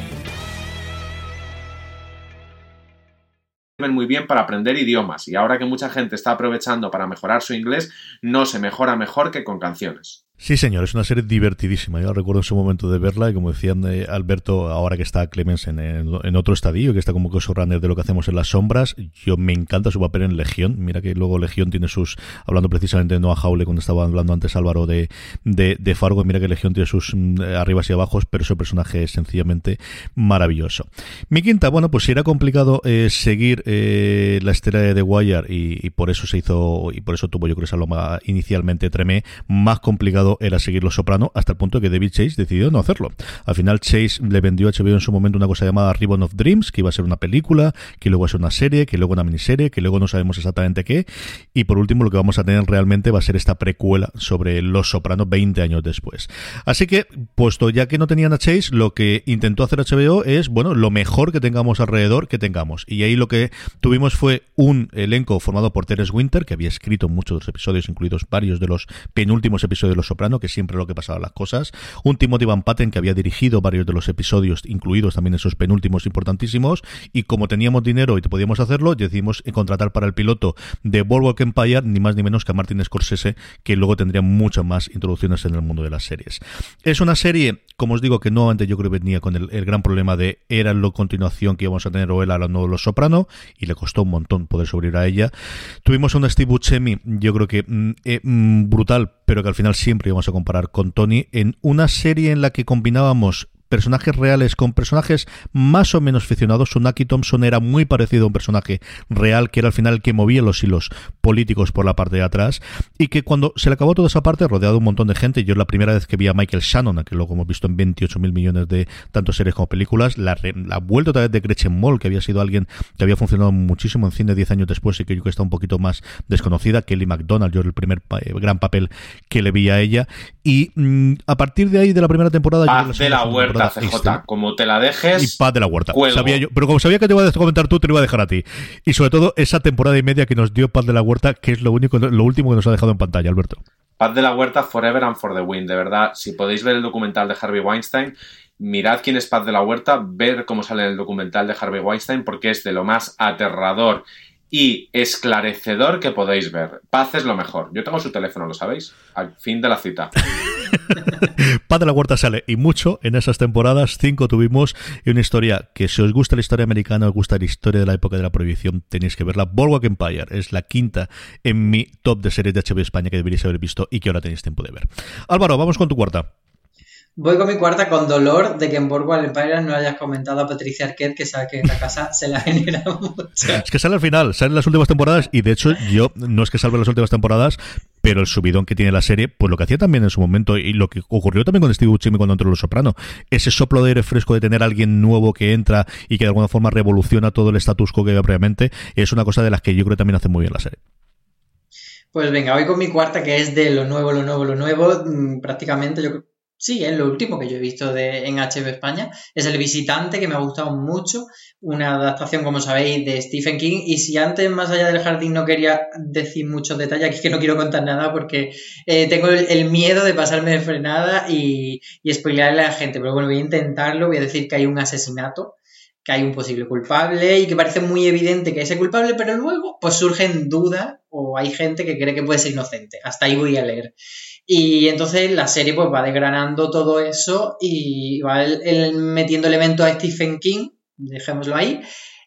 Muy bien para aprender idiomas y ahora que mucha gente está aprovechando para mejorar su inglés, no se mejora mejor que con canciones. Sí, señor, es una serie divertidísima. Yo recuerdo en su momento de verla y como decían eh, Alberto, ahora que está Clemens en, otro estadio, que está como runner de lo que hacemos en las sombras, yo me encanta su papel en Legión. Mira que luego Legión tiene sus, hablando precisamente de Noah Hawley, cuando estaba hablando antes Álvaro de, de, Fargo, mira que Legión tiene sus mm, arribas y abajos, pero su personaje es sencillamente maravilloso. Mi quinta, bueno, pues si era complicado eh, seguir eh, la estela de The Wire y, por eso se hizo, y por eso tuvo yo creo esa loma inicialmente tremé, más complicado era seguir Los Soprano hasta el punto que David Chase decidió no hacerlo. Al final Chase le vendió a HBO en su momento una cosa llamada Ribbon of Dreams, que iba a ser una película, que luego ser una serie, que luego una miniserie, que luego no sabemos exactamente qué. Y por último lo que vamos a tener realmente va a ser esta precuela sobre Los Soprano 20 años después. Así que, puesto ya que no tenían a Chase, lo que intentó hacer HBO es, bueno, lo mejor que tengamos alrededor que tengamos. Y ahí lo que tuvimos fue un elenco formado por Teres Winter, que había escrito muchos de los episodios, incluidos varios de los penúltimos episodios de Los Soprano que siempre lo que pasaba las cosas. Un Timothy Van Patten que había dirigido varios de los episodios, incluidos también esos penúltimos importantísimos. Y como teníamos dinero y podíamos hacerlo, decidimos contratar para el piloto de Boardwalk Empire, ni más ni menos que a Martin Scorsese, que luego tendría muchas más introducciones en el mundo de las series. Es una serie, como os digo, que nuevamente yo creo que venía con el, gran problema de era la continuación que íbamos a tener o era la nueva Los Soprano, y le costó un montón poder sobrevivir a ella. Tuvimos a un Steve Buscemi, yo creo que mm, eh, mm, brutal, pero que al final siempre íbamos a comparar con Tony en una serie en la que combinábamos personajes reales con personajes más o menos ficcionados. Sunaki Thompson era muy parecido a un personaje real que era al final el que movía los hilos políticos por la parte de atrás y que cuando se le acabó toda esa parte, rodeado de un montón de gente, yo es la primera vez que vi a Michael Shannon, que luego hemos visto en 28 mil millones de tanto series como películas, la, la vuelta otra vez de Gretchen Moll, que había sido alguien que había funcionado muchísimo en cine 10 años después y que yo creo que está un poquito más desconocida, Kelly MacDonald, yo era el primer eh, gran papel que le vi a ella y mm, a partir de ahí de la primera temporada... De la huerta, CJ, como te la dejes... Y paz de la huerta. Sabía yo, pero como sabía que te iba a comentar tú, te lo iba a dejar a ti. Y sobre todo esa temporada y media que nos dio Paz de la huerta, que es lo único, lo último que nos ha dejado en pantalla, Alberto. Paz de la huerta, Forever and for the Win. De verdad, si podéis ver el documental de Harvey Weinstein, mirad quién es Paz de la Huerta, ver cómo sale el documental de Harvey Weinstein, porque es de lo más aterrador y esclarecedor que podéis ver. Paz es lo mejor. Yo tengo su teléfono, ¿lo sabéis? Al fin de la cita. Paz de la Huerta sale y mucho en esas temporadas. Cinco tuvimos y una historia que si os gusta la historia americana, os gusta la historia de la época de la prohibición, tenéis que verla. Boardwalk Empire es la quinta en mi top de series de HBO España que deberíais haber visto y que ahora tenéis tiempo de ver. Álvaro, vamos con tu cuarta. Voy con mi cuarta con dolor de que en Boardwalk Empire no hayas comentado a Patricia Arquette, que sabe que esta casa se la genera mucho. Es que sale al final, sale en las últimas temporadas y de hecho yo no es que salve las últimas temporadas, pero el subidón que tiene la serie, pues lo que hacía también en su momento y lo que ocurrió también con Steve Buscemi cuando entró en Los Soprano, ese soplo de aire fresco de tener a alguien nuevo que entra y que de alguna forma revoluciona todo el status quo que había previamente, es una cosa de las que yo creo que también hace muy bien la serie. Pues venga, voy con mi cuarta, que es de lo nuevo, lo nuevo, lo nuevo. Mm, prácticamente yo Sí, es lo último que yo he visto de, en HB España. Es El Visitante, que me ha gustado mucho. Una adaptación, como sabéis, de Stephen King. Y si antes, más allá del jardín, no quería decir muchos detalles, aquí es que no quiero contar nada porque eh, tengo el, miedo de pasarme de frenada y, y spoilearle a la gente. Pero bueno, voy a intentarlo. Voy a decir que hay un asesinato que hay un posible culpable y que parece muy evidente que es el culpable, pero luego pues surgen dudas o hay gente que cree que puede ser inocente. Hasta ahí voy a leer. Y entonces la serie pues va desgranando todo eso y va metiendo elementos a Stephen King, dejémoslo ahí.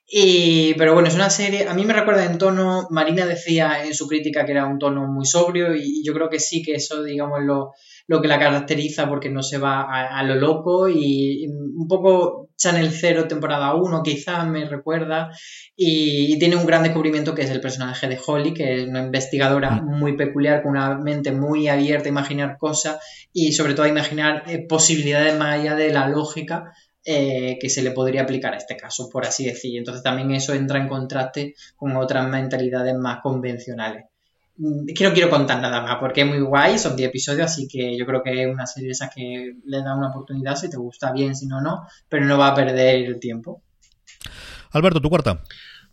Y, pero bueno, es una serie, a mí me recuerda en tono, Marina decía en su crítica que era un tono muy sobrio y yo creo que sí que eso, digamos, lo, lo que la caracteriza porque no se va a, lo loco y un poco Channel 0 temporada 1 quizás me recuerda y, tiene un gran descubrimiento que es el personaje de Holly que es una investigadora mm. muy peculiar con una mente muy abierta a imaginar cosas y sobre todo a imaginar eh, posibilidades más allá de la lógica eh, que se le podría aplicar a este caso, por así decir. Entonces también eso entra en contraste con otras mentalidades más convencionales. Mm, que no quiero contar nada más porque es muy guay, son 10 episodios, así que yo creo que es una serie de esas que le da una oportunidad si te gusta bien, si no, no, pero no va a perder el tiempo. Alberto, tu cuarta.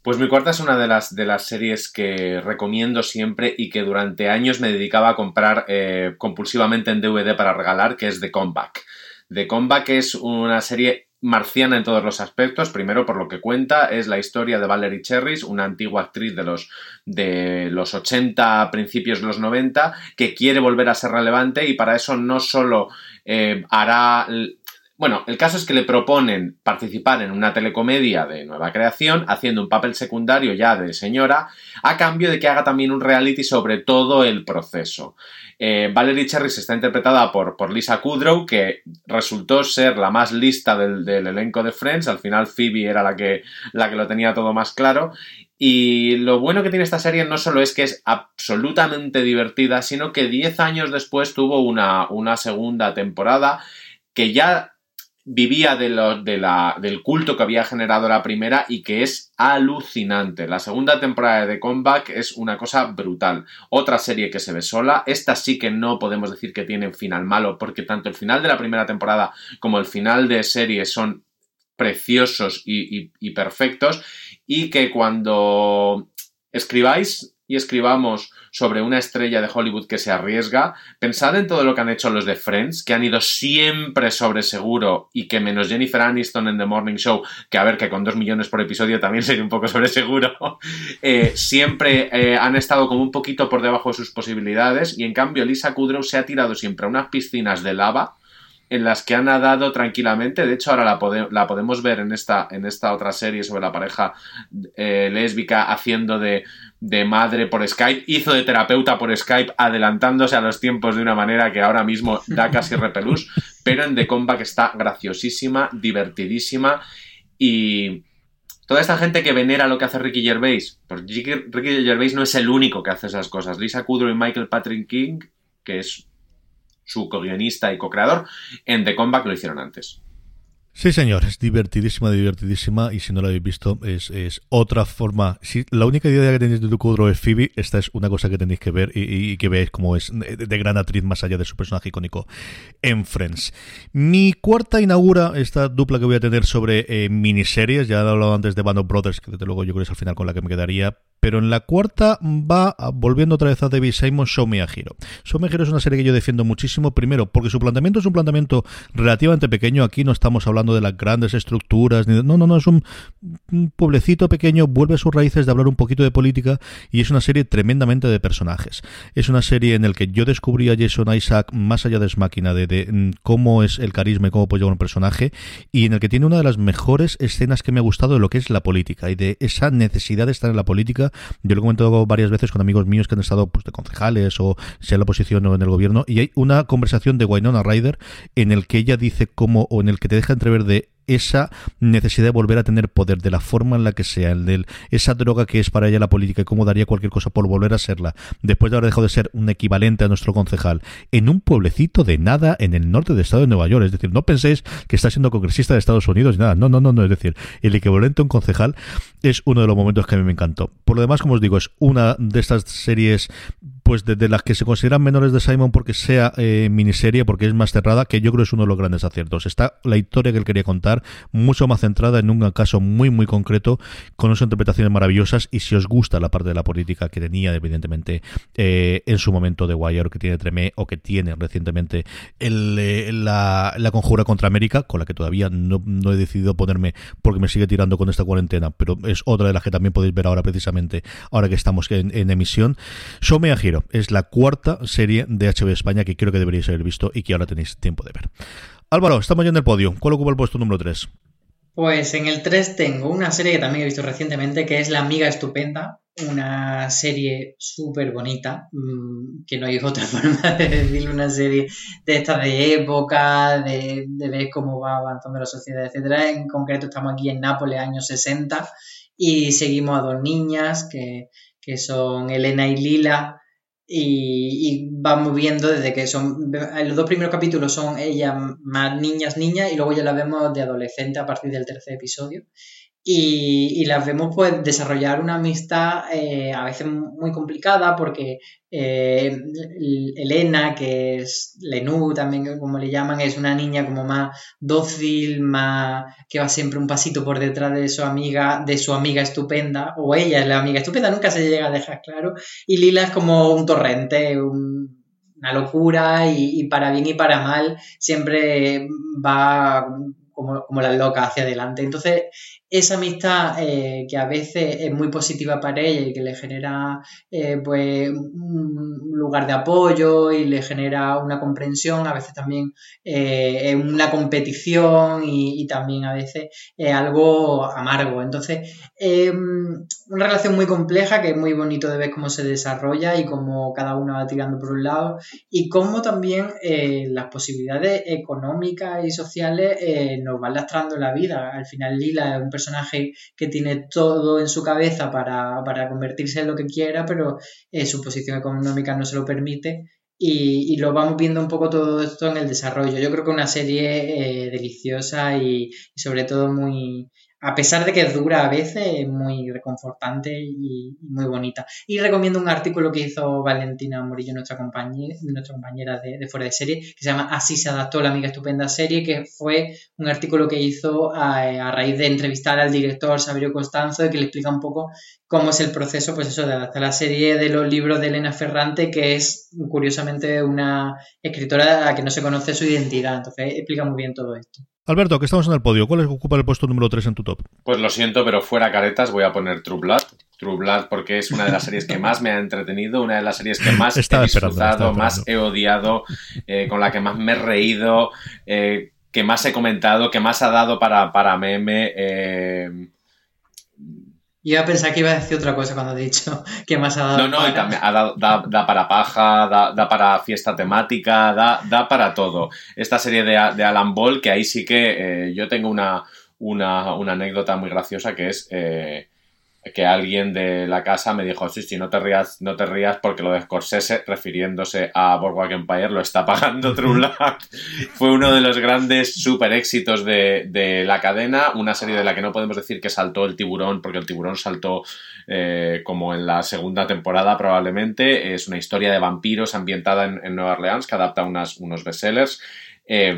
Pues mi cuarta es una de las, de las series que recomiendo siempre y que durante años me dedicaba a comprar eh, compulsivamente en DVD para regalar, que es The Comeback. The Comeback es una serie marciana en todos los aspectos. Primero, por lo que cuenta, es la historia de Valerie Cherries, una antigua actriz de los, de los 80, principios de los 90, que quiere volver a ser relevante y para eso no solo eh, hará bueno, el caso es que le proponen participar en una telecomedia de nueva creación, haciendo un papel secundario ya de señora, a cambio de que haga también un reality sobre todo el proceso. Eh, Valerie Cherries está interpretada por, por, Lisa Kudrow, que resultó ser la más lista del, elenco de Friends. Al final Phoebe era la que, la que lo tenía todo más claro. Y lo bueno que tiene esta serie no solo es que es absolutamente divertida, sino que 10 años después tuvo una, una segunda temporada que ya vivía de de la, del culto que había generado la primera y que es alucinante. La segunda temporada de Comeback es una cosa brutal. Otra serie que se ve sola. Esta sí que no podemos decir que tiene final malo porque tanto el final de la primera temporada como el final de serie son preciosos y perfectos y que cuando escribáis y escribamos sobre una estrella de Hollywood que se arriesga, pensad en todo lo que han hecho los de Friends, que han ido siempre sobre seguro y que menos Jennifer Aniston en The Morning Show, que a ver que con dos millones por episodio también sería un poco sobre seguro, eh, siempre eh, han estado como un poquito por debajo de sus posibilidades y en cambio Lisa Kudrow se ha tirado siempre a unas piscinas de lava en las que ha nadado tranquilamente. De hecho, ahora la, podemos ver en esta, en esta otra serie sobre la pareja eh, lésbica haciendo de, de, madre por Skype. Hizo de terapeuta por Skype, adelantándose a los tiempos de una manera que ahora mismo da casi repelús. pero en The Comeback está graciosísima, divertidísima y... Toda esta gente que venera lo que hace Ricky Gervais, pues Ricky Gervais no es el único que hace esas cosas. Lisa Kudrow y Michael Patrick King, que es su co-guionista y co-creador, en The Comeback lo hicieron antes. Sí, señor, es divertidísima, divertidísima, y si no lo habéis visto, es, es otra forma. La única idea que tenéis de tu cuadro es Phoebe, esta es una cosa que tenéis que ver y, que veáis cómo es de, gran actriz más allá de su personaje icónico en Friends. Mi cuarta inaugura esta dupla que voy a tener sobre eh, miniseries, ya he hablado antes de Band of Brothers, que desde luego yo creo que es al final con la que me quedaría, pero en la cuarta va volviendo otra vez a David Simon, Show Me a Hero. Show Me a Hero es una serie que yo defiendo muchísimo, primero porque su planteamiento es un planteamiento relativamente pequeño, aquí no estamos hablando de las grandes estructuras, ni no, no, no, es un, pueblecito pequeño, vuelve a sus raíces de hablar un poquito de política y es una serie tremendamente de personajes. Es una serie en la que yo descubrí a Jason Isaac más allá de su máquina, de, de mm, cómo es el carisma y cómo puede llevar un personaje, y en el que tiene una de las mejores escenas que me ha gustado de lo que es la política y de esa necesidad de estar en la política yo lo he comentado varias veces con amigos míos que han estado pues, de concejales o sea en la oposición o en el gobierno, y hay una conversación de Wynonna Ryder en el que ella dice cómo, o en el que te deja entrever de esa necesidad de volver a tener poder de la forma en la que sea, el de esa droga que es para ella la política y cómo daría cualquier cosa por volver a serla, después de haber dejado de ser un equivalente a nuestro concejal, en un pueblecito de nada en el norte del estado de Nueva York. Es decir, no penséis que está siendo congresista de Estados Unidos y nada. No, no, no, no. Es decir, el equivalente a un concejal es uno de los momentos que a mí me encantó. Por lo demás, como os digo, es una de estas series pues de, las que se consideran menores de Simon porque sea eh, miniserie, porque es más cerrada, que yo creo es uno de los grandes aciertos. Está la historia que él quería contar, mucho más centrada en un caso muy, muy concreto, con unas interpretaciones maravillosas. Y si os gusta la parte de la política que tenía, evidentemente, eh, en su momento de Wire, que tiene Tremé, o que tiene recientemente el, eh, la, conjura contra América, con la que todavía no, he decidido ponerme porque me sigue tirando con esta cuarentena, pero es otra de las que también podéis ver ahora, precisamente, ahora que estamos en, emisión. Show me es la cuarta serie de HBO España que creo que deberíais haber visto y que ahora tenéis tiempo de ver. Álvaro, estamos ya en el podio. ¿Cuál ocupa el puesto número 3? Pues en el 3 tengo una serie que también he visto recientemente, que es La Amiga Estupenda, una serie súper bonita, mm, que no hay otra forma de decirlo, una serie de esta de época, de, ver cómo va avanzando la sociedad, etc. En concreto estamos aquí en Nápoles, años 60, y seguimos a dos niñas que son Elena y Lila, y, vamos viendo desde que son los dos primeros capítulos son ellas más niñas niñas y luego ya las vemos de adolescente a partir del tercer episodio y, las vemos pues desarrollar una amistad eh, a veces muy complicada porque eh, Elena, que es Lenú también como le llaman, es una niña como más dócil, más que va siempre un pasito por detrás de su amiga, de su amiga estupenda, o ella es la amiga estupenda, nunca se llega a dejar claro, y Lila es como un torrente, una locura y, y para bien y para mal siempre va como, como las locas hacia adelante. Entonces, esa amistad eh, que a veces es muy positiva para ella y que le genera eh, pues un lugar de apoyo y le genera una comprensión, a veces también eh, una competición y, y, también a veces es algo amargo. Entonces, una relación muy compleja que es muy bonito de ver cómo se desarrolla y cómo cada uno va tirando por un lado y cómo también las posibilidades económicas y sociales nos van lastrando la vida. Al final Lila es un personaje que tiene todo en su cabeza para, convertirse en lo que quiera, pero eh, su posición económica no se lo permite. Y, lo vamos viendo un poco todo esto en el desarrollo. Yo creo que una serie eh, deliciosa y, sobre todo muy, a pesar de que es dura a veces, es muy reconfortante y, muy bonita. Y recomiendo un artículo que hizo Valentina Morillo, nuestra compañera, nuestra compañera de, Fuera de Serie, que se llama Así se adaptó la amiga estupenda serie, que fue un artículo que hizo a, raíz de entrevistar al director Saberio Constanzo y que le explica un poco cómo es el proceso, pues eso, de adaptar la serie de los libros de Elena Ferrante, que es curiosamente una escritora a la que no se conoce su identidad. Entonces explica muy bien todo esto. Alberto, que estamos en el podio, ¿cuál es ocupa el puesto número 3 en tu top? Pues lo siento, pero fuera caretas voy a poner True Blood. True Blood porque es una de las series que más me ha entretenido, una de las series que más he disfrutado, más he odiado, eh, con la que más me he reído, eh, que más he comentado, que más ha dado para, para meme. Eh, iba a pensar que iba a decir otra cosa cuando he dicho que más ha dado. No, no, y también da, para paja, da, para fiesta temática, da, da para todo. Esta serie de, de Alan Ball, que ahí sí que eh, yo tengo una, una, una, anécdota muy graciosa que es. Eh, que alguien de la casa me dijo, sí, sí, no te rías, no te rías porque lo de Scorsese, refiriéndose a Boardwalk Empire, lo está pagando True Black. Fue uno de los grandes super éxitos de, la cadena, una serie de la que no podemos decir que saltó el tiburón, porque el tiburón saltó eh, como en la segunda temporada probablemente. Es una historia de vampiros ambientada en, Nueva Orleans que adapta unas, unos bestsellers. Eh,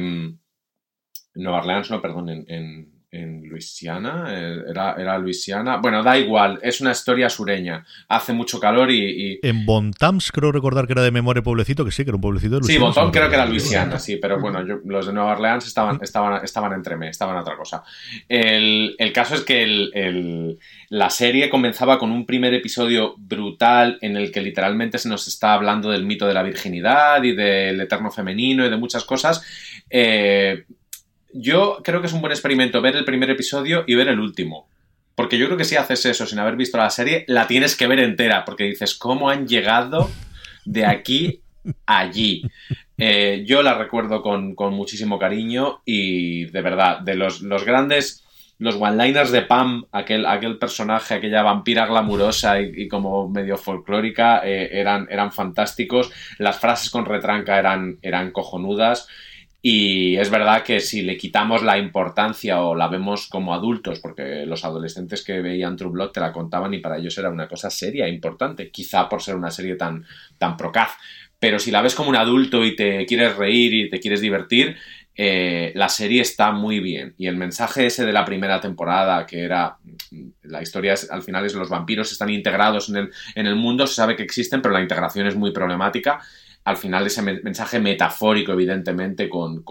Nueva Orleans, no, perdón, en en Luisiana, eh, era, era Luisiana. Bueno, da igual, es una historia sureña. Hace mucho calor y. En Bontams, creo recordar que era de memoria pueblecito, que sí, que era un pueblecito de Luisiana. Sí, Bontam creo que era Luisiana, sí, pero bueno, los de Nueva Orleans estaban, estaban, estaban entre mí, estaban otra cosa. El, caso es que la serie comenzaba con un primer episodio brutal en el que literalmente se nos está hablando del mito de la virginidad y del eterno femenino y de muchas cosas. Eh, yo creo que es un buen experimento ver el primer episodio y ver el último. Porque yo creo que si haces eso sin haber visto la serie, la tienes que ver entera, porque dices, ¿cómo han llegado de aquí allí? Eh, yo la recuerdo con, muchísimo cariño y de verdad, de los, grandes, los one-liners de Pam, aquel, aquel personaje, aquella vampira glamurosa y, como medio folclórica, eh, eran, eran fantásticos. Las frases con retranca eran, eran cojonudas. Y es verdad que si le quitamos la importancia o la vemos como adultos, porque los adolescentes que veían True Blood te la contaban y para ellos era una cosa seria, importante, quizá por ser una serie tan, tan procaz. Pero si la ves como un adulto y te quieres reír y te quieres divertir, eh, la serie está muy bien. Y el mensaje ese de la primera temporada, que era, la historia al final es los vampiros están integrados en el, en el mundo, se sabe que existen, pero la integración es muy problemática al final ese mensaje metafórico, evidentemente, con,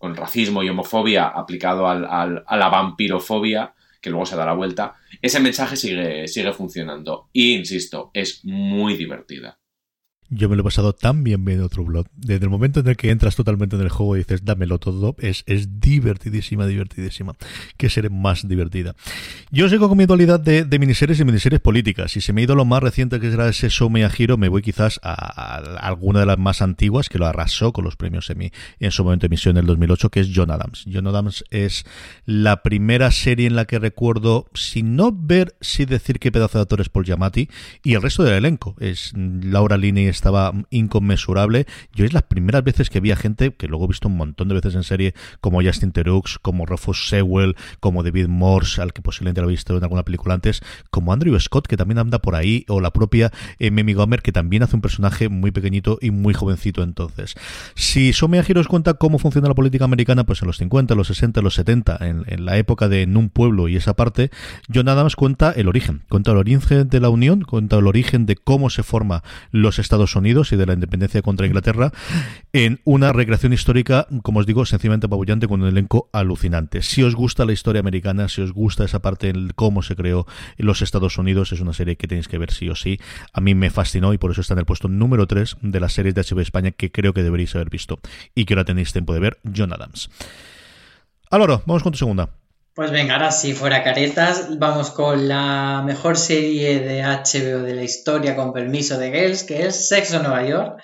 racismo y homofobia aplicado al, a la vampirofobia, que luego se da la vuelta, ese mensaje sigue, sigue funcionando. Y, insisto, es muy divertida. Yo me lo he pasado tan bien viendo True Blood. Desde el momento en el que entras totalmente en el juego y dices, dámelo todo, es, es divertidísima, divertidísima. Que seré más divertida. Yo sigo con mi dualidad de, de, miniseries y miniseries políticas. Y se me ha ido lo más reciente que será ese Show Me a Hero, me voy quizás a, alguna de las más antiguas que lo arrasó con los premios Emmy en su momento de emisión en el 2008, que es John Adams. John Adams es la primera serie en la que recuerdo, sin no ver, sí decir qué pedazo de actor es Paul Giamatti y el resto del elenco. Es Laura Linney estaba inconmensurable. Yo es las primeras veces que vi a gente, que luego he visto un montón de veces en serie, como Justin Terux, como Rufus Sewell, como David Morse, al que posiblemente lo he visto en alguna película antes, como Andrew Scott, que también anda por ahí, o la propia eh, Mimi Gomer, que también hace un personaje muy pequeñito y muy jovencito entonces. Si Somea Giros cuenta cómo funciona la política americana, pues en los 50, los 60, los 70, en, la época de En un pueblo y esa parte, yo nada más cuenta el origen, cuenta el origen de la Unión, cuenta el origen de cómo se forma los Estados Estados Unidos y de la independencia contra Inglaterra en una recreación histórica, como os digo, sencillamente apabullante con un elenco alucinante. Si os gusta la historia americana, si os gusta esa parte en cómo se creó los Estados Unidos, es una serie que tenéis que ver sí o sí. A mí me fascinó y por eso está en el puesto número 3 de las series de HBO España que creo que deberíais haber visto y que ahora tenéis tiempo de ver, John Adams. Álvaro, vamos con tu segunda. Pues venga, ahora sí, fuera caretas, vamos con la mejor serie de HBO de la historia, con permiso de Girls, que es Sexo Nueva York,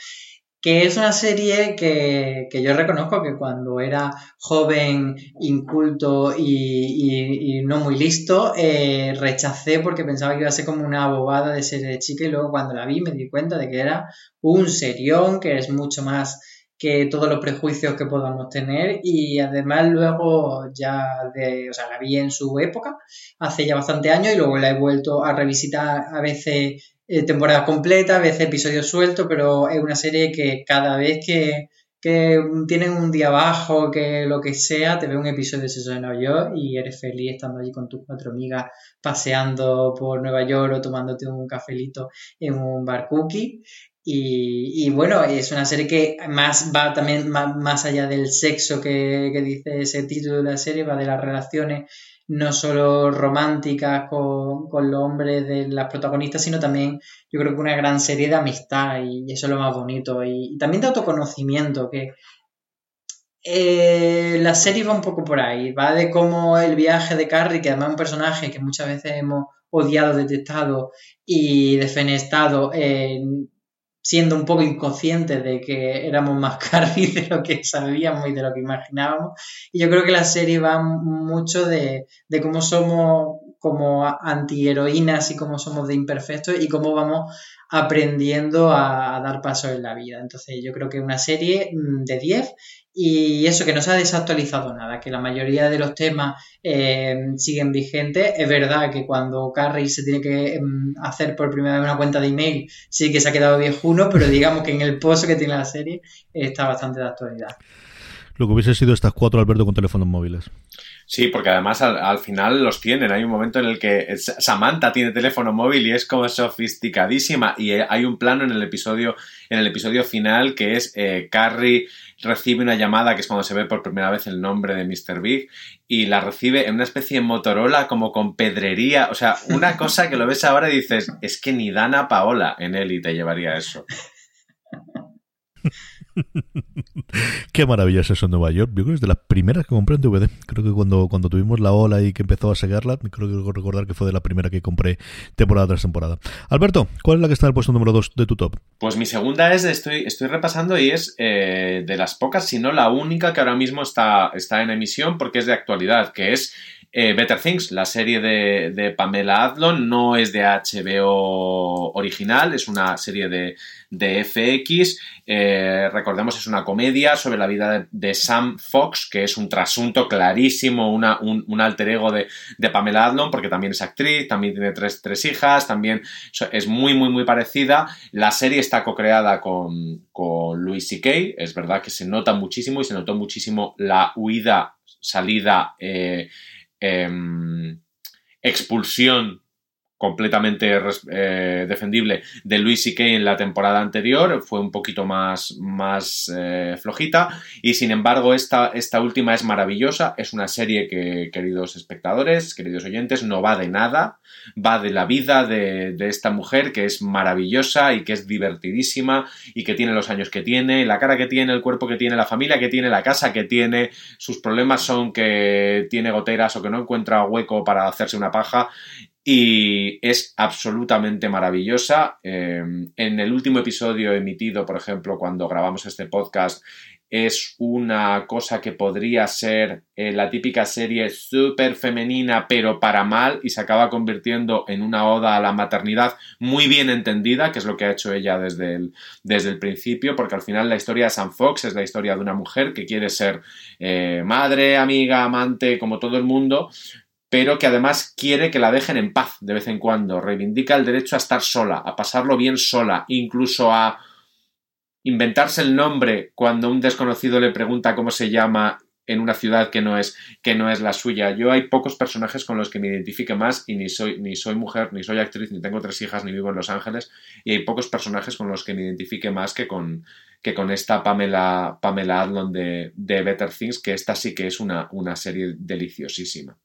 que es una serie que, yo reconozco que cuando era joven, inculto y, no muy listo, eh, rechacé porque pensaba que iba a ser como una bobada de serie de chica y luego cuando la vi me di cuenta de que era un serión, que es mucho más que todos los prejuicios que podamos tener y además luego ya de, o sea, la vi en su época, hace ya bastante años y luego la he vuelto a revisitar a veces eh, temporada completa, a veces episodios sueltos, pero es una serie que cada vez que, que tienen un día bajo, que lo que sea, te ve un episodio de Sexo de Nueva York y eres feliz estando allí con tus cuatro amigas paseando por Nueva York o tomándote un cafelito en un bar cookie. Y, bueno, es una serie que más va también más, allá del sexo que, dice ese título de la serie, va de las relaciones no solo románticas con, los hombres de las protagonistas, sino también yo creo que una gran serie de amistad y, eso es lo más bonito. Y, también de autoconocimiento, que eh, la serie va un poco por ahí, va de cómo el viaje de Carrie, que además es un personaje que muchas veces hemos odiado, detestado y defenestado, en siendo un poco inconscientes de que éramos más Carrie de lo que sabíamos y de lo que imaginábamos. Y yo creo que la serie va mucho de, de cómo somos como antiheroínas y cómo somos de imperfectos y cómo vamos aprendiendo a, dar pasos en la vida. Entonces yo creo que una serie mm, de 10 y eso que no se ha desactualizado nada, que la mayoría de los temas eh, siguen vigentes. Es verdad que cuando Carrie se tiene que em, hacer por primera vez una cuenta de email, sí que se ha quedado viejuno, pero digamos que en el pozo que tiene la serie está bastante de actualidad. Lo que hubiese sido estas cuatro, Alberto, con teléfonos móviles. Sí, porque además al, final los tienen. Hay un momento en el que Samantha tiene teléfono móvil y es como sofisticadísima. Y hay un plano en el episodio, en el episodio final que es eh, Carrie recibe una llamada que es cuando se ve por primera vez el nombre de Mr. Big y la recibe en una especie de Motorola como con pedrería. O sea, una cosa que lo ves ahora y dices, es que ni Dana Paola en él y te llevaría eso. Qué maravilla es eso en Nueva York. Yo creo que es de las primeras que compré en DVD. Creo que cuando, cuando tuvimos la ola y que empezó a seguirla, creo que recordar que fue de la primera que compré temporada tras temporada. Alberto, ¿cuál es la que está en el puesto número 2 de tu top? Pues mi segunda es, estoy, estoy repasando y es eh, de las pocas, si no la única que ahora mismo está, está en emisión porque es de actualidad, que es eh, Better Things, la serie de, Pamela Adlon, no es de HBO original, es una serie de, FX. Eh, recordemos, es una comedia sobre la vida de, Sam Fox, que es un trasunto clarísimo, un, alter ego de, Pamela Adlon, porque también es actriz, también tiene tres, tres, hijas, también es muy, muy, muy parecida. La serie está co-creada con, con Louis C.K., es verdad que se nota muchísimo y se notó muchísimo la huida, salida. Eh, Em, expulsión completamente eh, defendible de Luis C.K. en la temporada anterior, fue un poquito más, más eh, flojita. Y sin embargo esta, esta última es maravillosa, es una serie que queridos espectadores, queridos oyentes, no va de nada, va de la vida de, de esta mujer que es maravillosa y que es divertidísima y que tiene los años que tiene, la cara que tiene, el cuerpo que tiene, la familia que tiene, la casa que tiene, sus problemas son que tiene goteras o que no encuentra hueco para hacerse una paja y es absolutamente maravillosa. Em, en el último episodio emitido, por ejemplo, cuando grabamos este podcast, es una cosa que podría ser eh, la típica serie súper femenina, pero para mal, y se acaba convirtiendo en una oda a la maternidad muy bien entendida, que es lo que ha hecho ella desde el, desde el principio, porque al final la historia de Sam Fox es la historia de una mujer que quiere ser eh, madre, amiga, amante, como todo el mundo, pero que además quiere que la dejen en paz de vez en cuando, reivindica el derecho a estar sola, a pasarlo bien sola, incluso a inventarse el nombre cuando un desconocido le pregunta cómo se llama en una ciudad que no es que no es la suya. Yo hay pocos personajes con los que me identifique más y ni soy ni soy mujer, ni soy actriz, ni tengo tres hijas, ni vivo en Los Ángeles y hay pocos personajes con los que me identifique más que con que con esta Pamela Pamela Adlon de, Better Things, que esta sí que es una, una serie deliciosísima.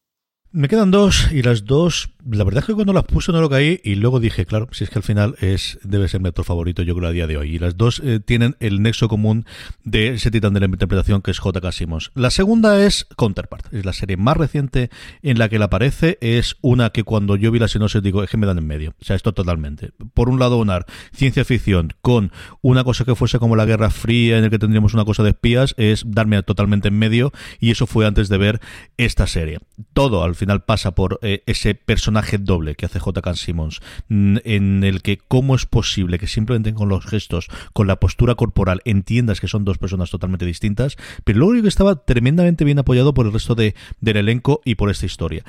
Me quedan dos y las dos, la verdad es que cuando las puse no lo caí y luego dije, claro, si es que al final es debe ser mi actor favorito yo creo a día de hoy. Y las dos eh, tienen el nexo común de ese titán de la interpretación que es J.K. Simmons. La segunda es Counterpart, es la serie más reciente en la que él aparece, es una que cuando yo vi la sinopsis digo, es que me dan en medio, o sea, esto totalmente. Por un lado, unar ciencia ficción con una cosa que fuese como la Guerra Fría en el que tendríamos una cosa de espías, es darme totalmente en medio y eso fue antes de ver esta serie. Todo al final pasa por eh, ese personaje doble que hace J.K. Simmons, mm, en el que cómo es posible que simplemente con los gestos, con la postura corporal, entiendas que son dos personas totalmente distintas, pero luego que estaba tremendamente bien apoyado por el resto de, del elenco y por esta historia.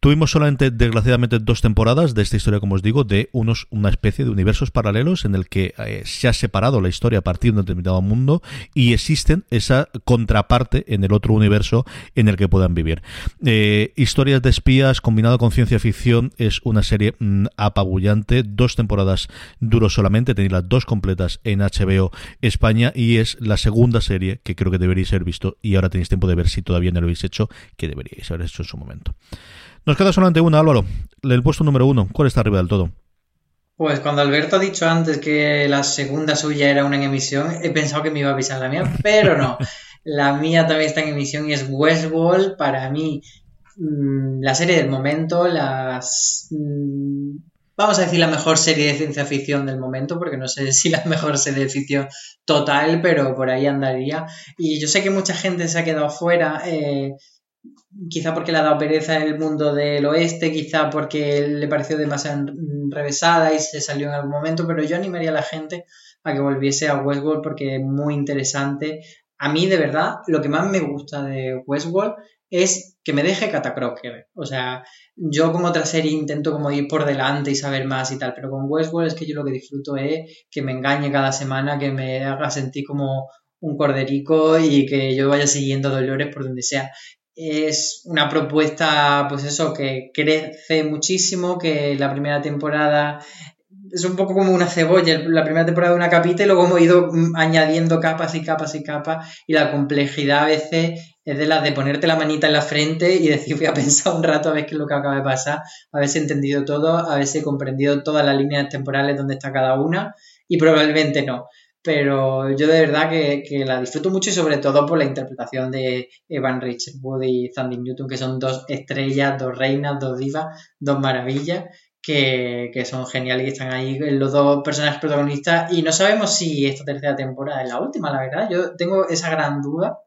Tuvimos solamente, desgraciadamente, dos temporadas de esta historia, como os digo, de unos, una especie de universos paralelos en el que eh, se ha separado la historia a partir de un determinado mundo y existen esa contraparte en el otro universo en el que puedan vivir. Eh, historias de espías combinado con ciencia ficción es una serie mm, apabullante. Dos temporadas duró solamente, tenéis las dos completas en HBO España y es la segunda serie que creo que deberíais haber visto y ahora tenéis tiempo de ver si todavía no lo habéis hecho, que deberíais haber hecho en su momento. Nos queda solamente una, Álvaro. El puesto número uno. ¿Cuál está arriba del todo? Pues cuando Alberto ha dicho antes que la segunda suya era una en emisión, he pensado que me iba a avisar la mía, pero no. La mía también está en emisión y es Westworld. Para mí, Mm, la serie del momento, las... Mm, vamos a decir la mejor serie de ciencia ficción del momento, porque no sé si la mejor serie de ficción total, pero por ahí andaría. Y yo sé que mucha gente se ha quedado fuera, eh, quizá porque le ha dado pereza el mundo del oeste, quizá porque le pareció demasiado revesada y se salió en algún momento, pero yo animaría a la gente a que volviese a Westworld porque es muy interesante. A mí, de verdad, lo que más me gusta de Westworld es que me deje Catacroker. O sea, yo como otra serie intento como ir por delante y saber más y tal, pero con Westworld es que yo lo que disfruto es que me engañe cada semana, que me haga sentir como un corderico y que yo vaya siguiendo Dolores por donde sea. Es una propuesta, pues eso, que crece muchísimo, que la primera temporada es un poco como una cebolla, la primera temporada una capita y luego hemos ido añadiendo capas y capas y capas y la complejidad a veces es de las de ponerte la manita en la frente y decir, voy a pensar un rato a ver qué es lo que acaba de pasar, a entendido todo, a comprendido todas las líneas temporales donde está cada una, y probablemente no. Pero yo de verdad que, la disfruto mucho y sobre todo por la interpretación de Evan Richard Wood y Sandy Newton, que son dos estrellas, dos reinas, dos divas, dos maravillas, que, que, son geniales y están ahí los dos personajes protagonistas. Y no sabemos si esta tercera temporada es la última, la verdad. Yo tengo esa gran duda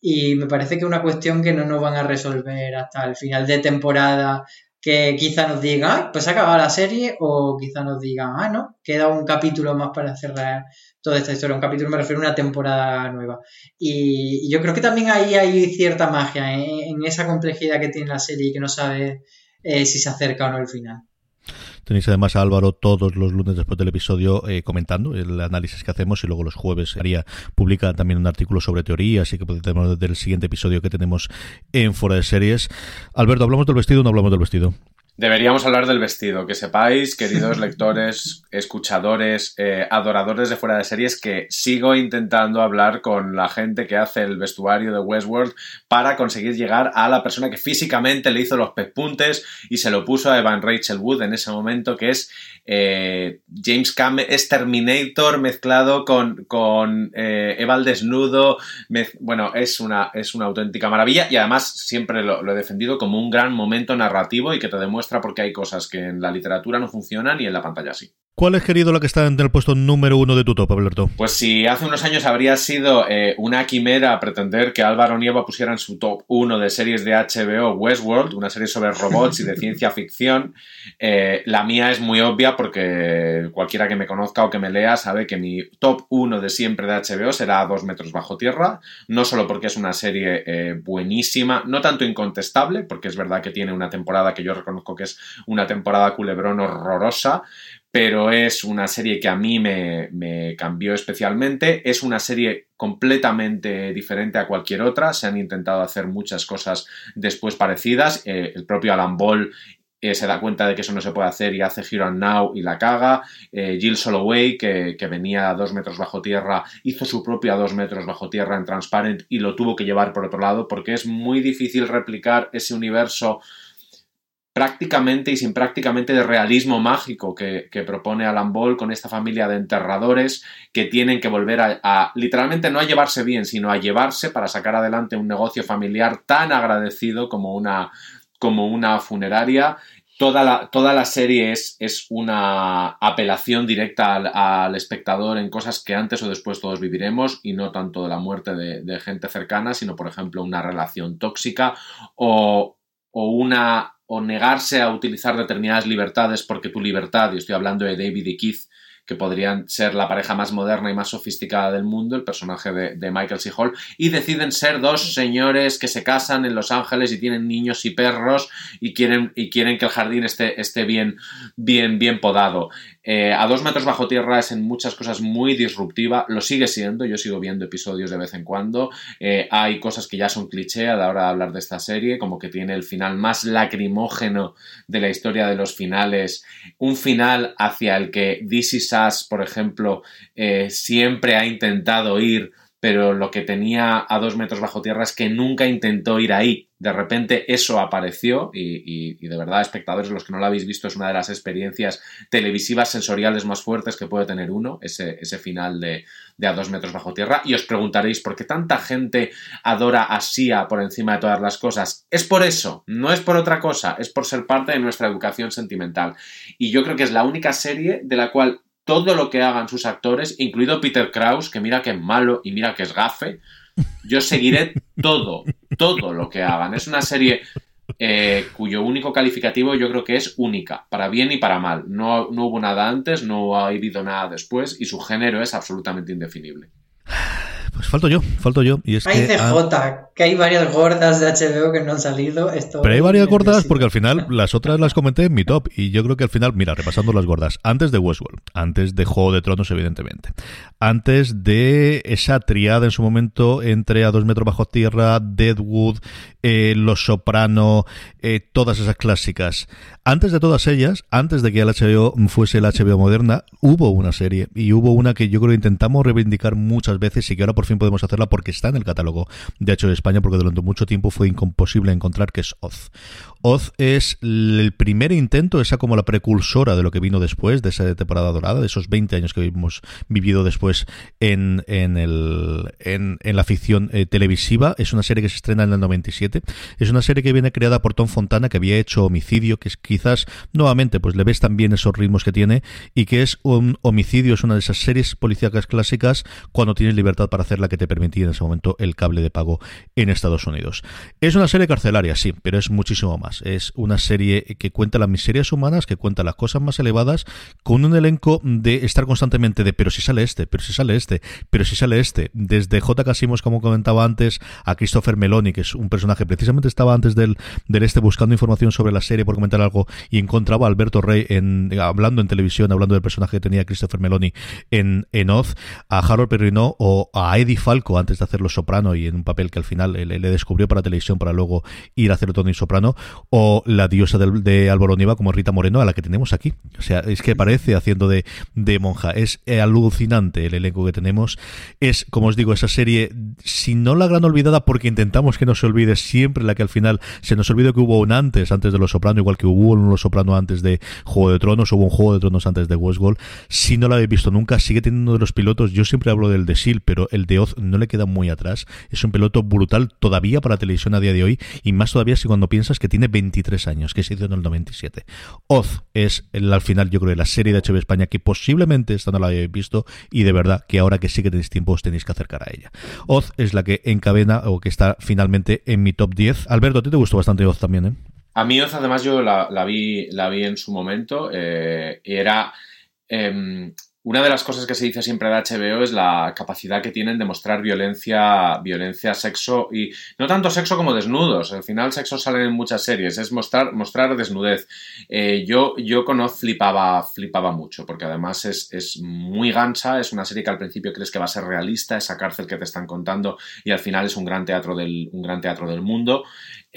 y me parece que es una cuestión que no nos van a resolver hasta el final de temporada que quizá nos digan, pues ha acabado la serie, o quizá nos digan, ah, no, queda un capítulo más para cerrar toda esta historia. Un capítulo me refiero a una temporada nueva. Y, yo creo que también ahí hay cierta magia ¿eh? en esa complejidad que tiene la serie y que no sabe eh, si se acerca o no el final. Tenéis además a Álvaro todos los lunes después del episodio eh, comentando el análisis que hacemos y luego los jueves haría publica también un artículo sobre teoría, así que podemos desde el siguiente episodio que tenemos en Fuera de Series. Alberto, ¿hablamos del vestido o no hablamos del vestido? Deberíamos hablar del vestido, que sepáis, queridos lectores, escuchadores, eh, adoradores de fuera de series, que sigo intentando hablar con la gente que hace el vestuario de Westworld para conseguir llegar a la persona que físicamente le hizo los pespuntes y se lo puso a Evan Rachel Wood en ese momento, que es eh, James Cameron, es Terminator mezclado con, con eh, Eva al desnudo. bueno, es una, es una auténtica maravilla y además siempre lo he defendido como un gran momento narrativo y que te demuestra porque hay cosas que en la literatura no funcionan y en la pantalla sí. ¿Cuál es, querido, la que está en el puesto número uno de tu top, Alberto? Pues si hace unos años habría sido eh, una quimera pretender que Álvaro Nieva pusiera en su top uno de series de HBO Westworld, una serie sobre robots y de ciencia ficción, eh, la mía es muy obvia porque cualquiera que me conozca o que me lea sabe que mi top uno de siempre de HBO será Dos metros bajo tierra, no solo porque es una serie eh, buenísima, no tanto incontestable, porque es verdad que tiene una temporada que yo reconozco que es una temporada culebrón horrorosa, pero es una serie que a mí me, cambió especialmente. Es una serie completamente diferente a cualquier otra. Se han intentado hacer muchas cosas después parecidas. Eh, el propio Alan Ball eh, se da cuenta de que eso no se puede hacer y hace Hero and Now y la caga. Eh, Jill Soloway, que, que, venía a dos metros bajo tierra, hizo su propia dos metros bajo tierra en Transparent y lo tuvo que llevar por otro lado porque es muy difícil replicar ese universo prácticamente y sin prácticamente de realismo mágico que, propone Alan Ball con esta familia de enterradores que tienen que volver a, literalmente no a llevarse bien, sino a llevarse para sacar adelante un negocio familiar tan agradecido como una, como una funeraria. Toda la, toda la serie es, es, una apelación directa al, al, espectador en cosas que antes o después todos viviremos y no tanto de la muerte de, de gente cercana, sino por ejemplo una relación tóxica o, o una o negarse a utilizar determinadas libertades porque tu libertad, y estoy hablando de David y Keith, que podrían ser la pareja más moderna y más sofisticada del mundo, el personaje de, Michael C. Hall, y deciden ser dos señores que se casan en Los Ángeles y tienen niños y perros y quieren, y quieren que el jardín esté, esté bien, bien, bien podado. Eh, a dos metros bajo tierra es en muchas cosas muy disruptiva, lo sigue siendo, yo sigo viendo episodios de vez en cuando, eh, hay cosas que ya son cliché a la hora de hablar de esta serie, como que tiene el final más lacrimógeno de la historia de los finales, un final hacia el que Is Us, por ejemplo, eh, siempre ha intentado ir pero lo que tenía a dos metros bajo tierra es que nunca intentó ir ahí. De repente eso apareció y, de verdad, espectadores, los que no lo habéis visto, es una de las experiencias televisivas sensoriales más fuertes que puede tener uno, ese, ese final de, de, a dos metros bajo tierra. Y os preguntaréis, ¿por qué tanta gente adora a Sia por encima de todas las cosas? Es por eso, no es por otra cosa, es por ser parte de nuestra educación sentimental. Y yo creo que es la única serie de la cual todo lo que hagan sus actores, incluido Peter Krause, que mira que es malo y mira que es gafe, yo seguiré todo, todo lo que hagan. Es una serie eh, cuyo único calificativo yo creo que es única, para bien y para mal. No, no hubo nada antes, no ha habido nada después y su género es absolutamente indefinible. Pues falto yo, falto yo. Y es hay que, CJ, ah, que hay varias gordas de HBO que no han salido. Esto pero hay varias gordas porque al final las otras las comenté en mi top. Y yo creo que al final, mira, repasando las gordas, antes de Westworld, antes de Juego de Tronos, evidentemente, antes de esa triada en su momento entre A dos metros bajo tierra, Deadwood, eh, Los Soprano, eh, todas esas clásicas. Antes de todas ellas, antes de que el HBO fuese la HBO moderna, hubo una serie y hubo una que yo creo que intentamos reivindicar muchas veces y que ahora por fin podemos hacerla porque está en el catálogo de hecho de España porque durante mucho tiempo fue imposible encontrar que es Oz. Oz es el primer intento, esa como la precursora de lo que vino después, de esa temporada dorada, de esos 20 años que hemos vivido después en, en, el, en, en la ficción eh, televisiva. Es una serie que se estrena en el 97. Es una serie que viene creada por Tom Fontana, que había hecho Homicidio, que es quizás nuevamente pues le ves también esos ritmos que tiene y que es un Homicidio, es una de esas series policíacas clásicas cuando tienes libertad para hacer la que te permitía en ese momento el cable de pago en Estados Unidos. Es una serie carcelaria, sí, pero es muchísimo más. Es una serie que cuenta las miserias humanas, que cuenta las cosas más elevadas, con un elenco de estar constantemente de pero si sale este, pero si sale este, pero si sale este. Desde J. Casimos, como comentaba antes, a Christopher Meloni, que es un personaje precisamente estaba antes del, del este buscando información sobre la serie por comentar algo y encontraba a Alberto Rey en, hablando en televisión, hablando del personaje que tenía Christopher Meloni en, en Oz, a Harold Perrineau o a Eddie Falco antes de hacer Los Soprano y en un papel que al final le, descubrió para televisión para luego ir a hacer Tony Soprano, o la diosa de, de Alboroniva como Rita Moreno, a la que tenemos aquí. O sea, es que parece haciendo de, de monja. Es alucinante el elenco que tenemos. Es, como os digo, esa serie, si no la gran olvidada, porque intentamos que no se olvide siempre la que al final se nos olvide que hubo un antes, antes de Los Soprano, igual que hubo un Los Soprano antes de Juego de Tronos, hubo un Juego de Tronos antes de Westworld. Si no la habéis visto nunca, sigue teniendo uno de los pilotos. Yo siempre hablo del de Sil, pero el de Oz no le queda muy atrás. Es un piloto brutal todavía para televisión a día de hoy, y más todavía si cuando piensas que tiene 23 años, que se hizo en el 97. Oz es al final, yo creo, la serie de HBO España que posiblemente esta no la hayáis visto y de verdad que ahora que sí que tenéis tiempo os tenéis que acercar a ella. Oz es la que encadena o que está finalmente en mi top 10. Alberto, a ti te gustó bastante Oz también, ¿eh? A mí Oz además yo la, la vi, la vi en su momento eh, era... Eh, una de las cosas que se dice siempre de HBO es la capacidad que tienen de mostrar violencia, violencia, sexo y no tanto sexo como desnudos. Al final sexo sale en muchas series, es mostrar, mostrar desnudez. Eh, yo, yo con flipaba, flipaba mucho, porque además es, es, muy gancha, es una serie que al principio crees que va a ser realista, esa cárcel que te están contando y al final es un gran teatro del, un gran teatro del mundo.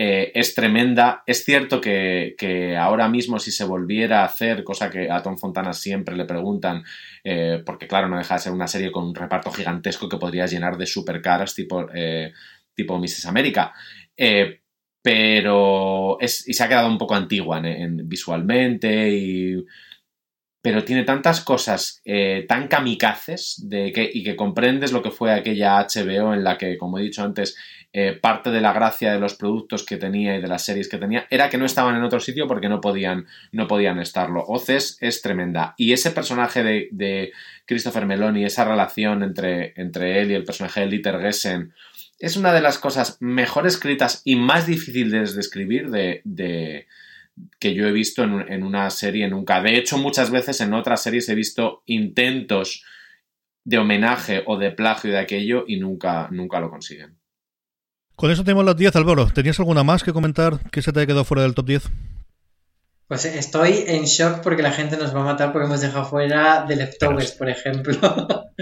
Eh, es tremenda. Es cierto que, ahora mismo si se volviera a hacer, cosa que a Tom Fontana siempre le preguntan, eh, porque claro, no deja de ser una serie con un reparto gigantesco que podrías llenar de supercaras tipo, eh, tipo Mrs. América. Pero es, y se ha quedado un poco antigua en, visualmente y pero tiene tantas cosas tan kamikazes de que, y que comprendes lo que fue aquella HBO en la que, como he dicho antes, eh, parte de la gracia de los productos que tenía y de las series que tenía era que no estaban en otro sitio porque no podían, no podían estarlo. Oces es tremenda. Y ese personaje de, Christopher Meloni, esa relación entre, entre él y el personaje de Litter Gessen, es una de las cosas mejor escritas y más difíciles de escribir de que yo he visto en, en, una serie nunca. De hecho, muchas veces en otras series he visto intentos de homenaje o de plagio de aquello y nunca, nunca lo consiguen. Con eso tenemos las 10, Álvaro. ¿Tenías alguna más que comentar que se te haya quedado fuera del top 10? Pues estoy en shock porque la gente nos va a matar porque hemos dejado fuera de Leftovers, por ejemplo.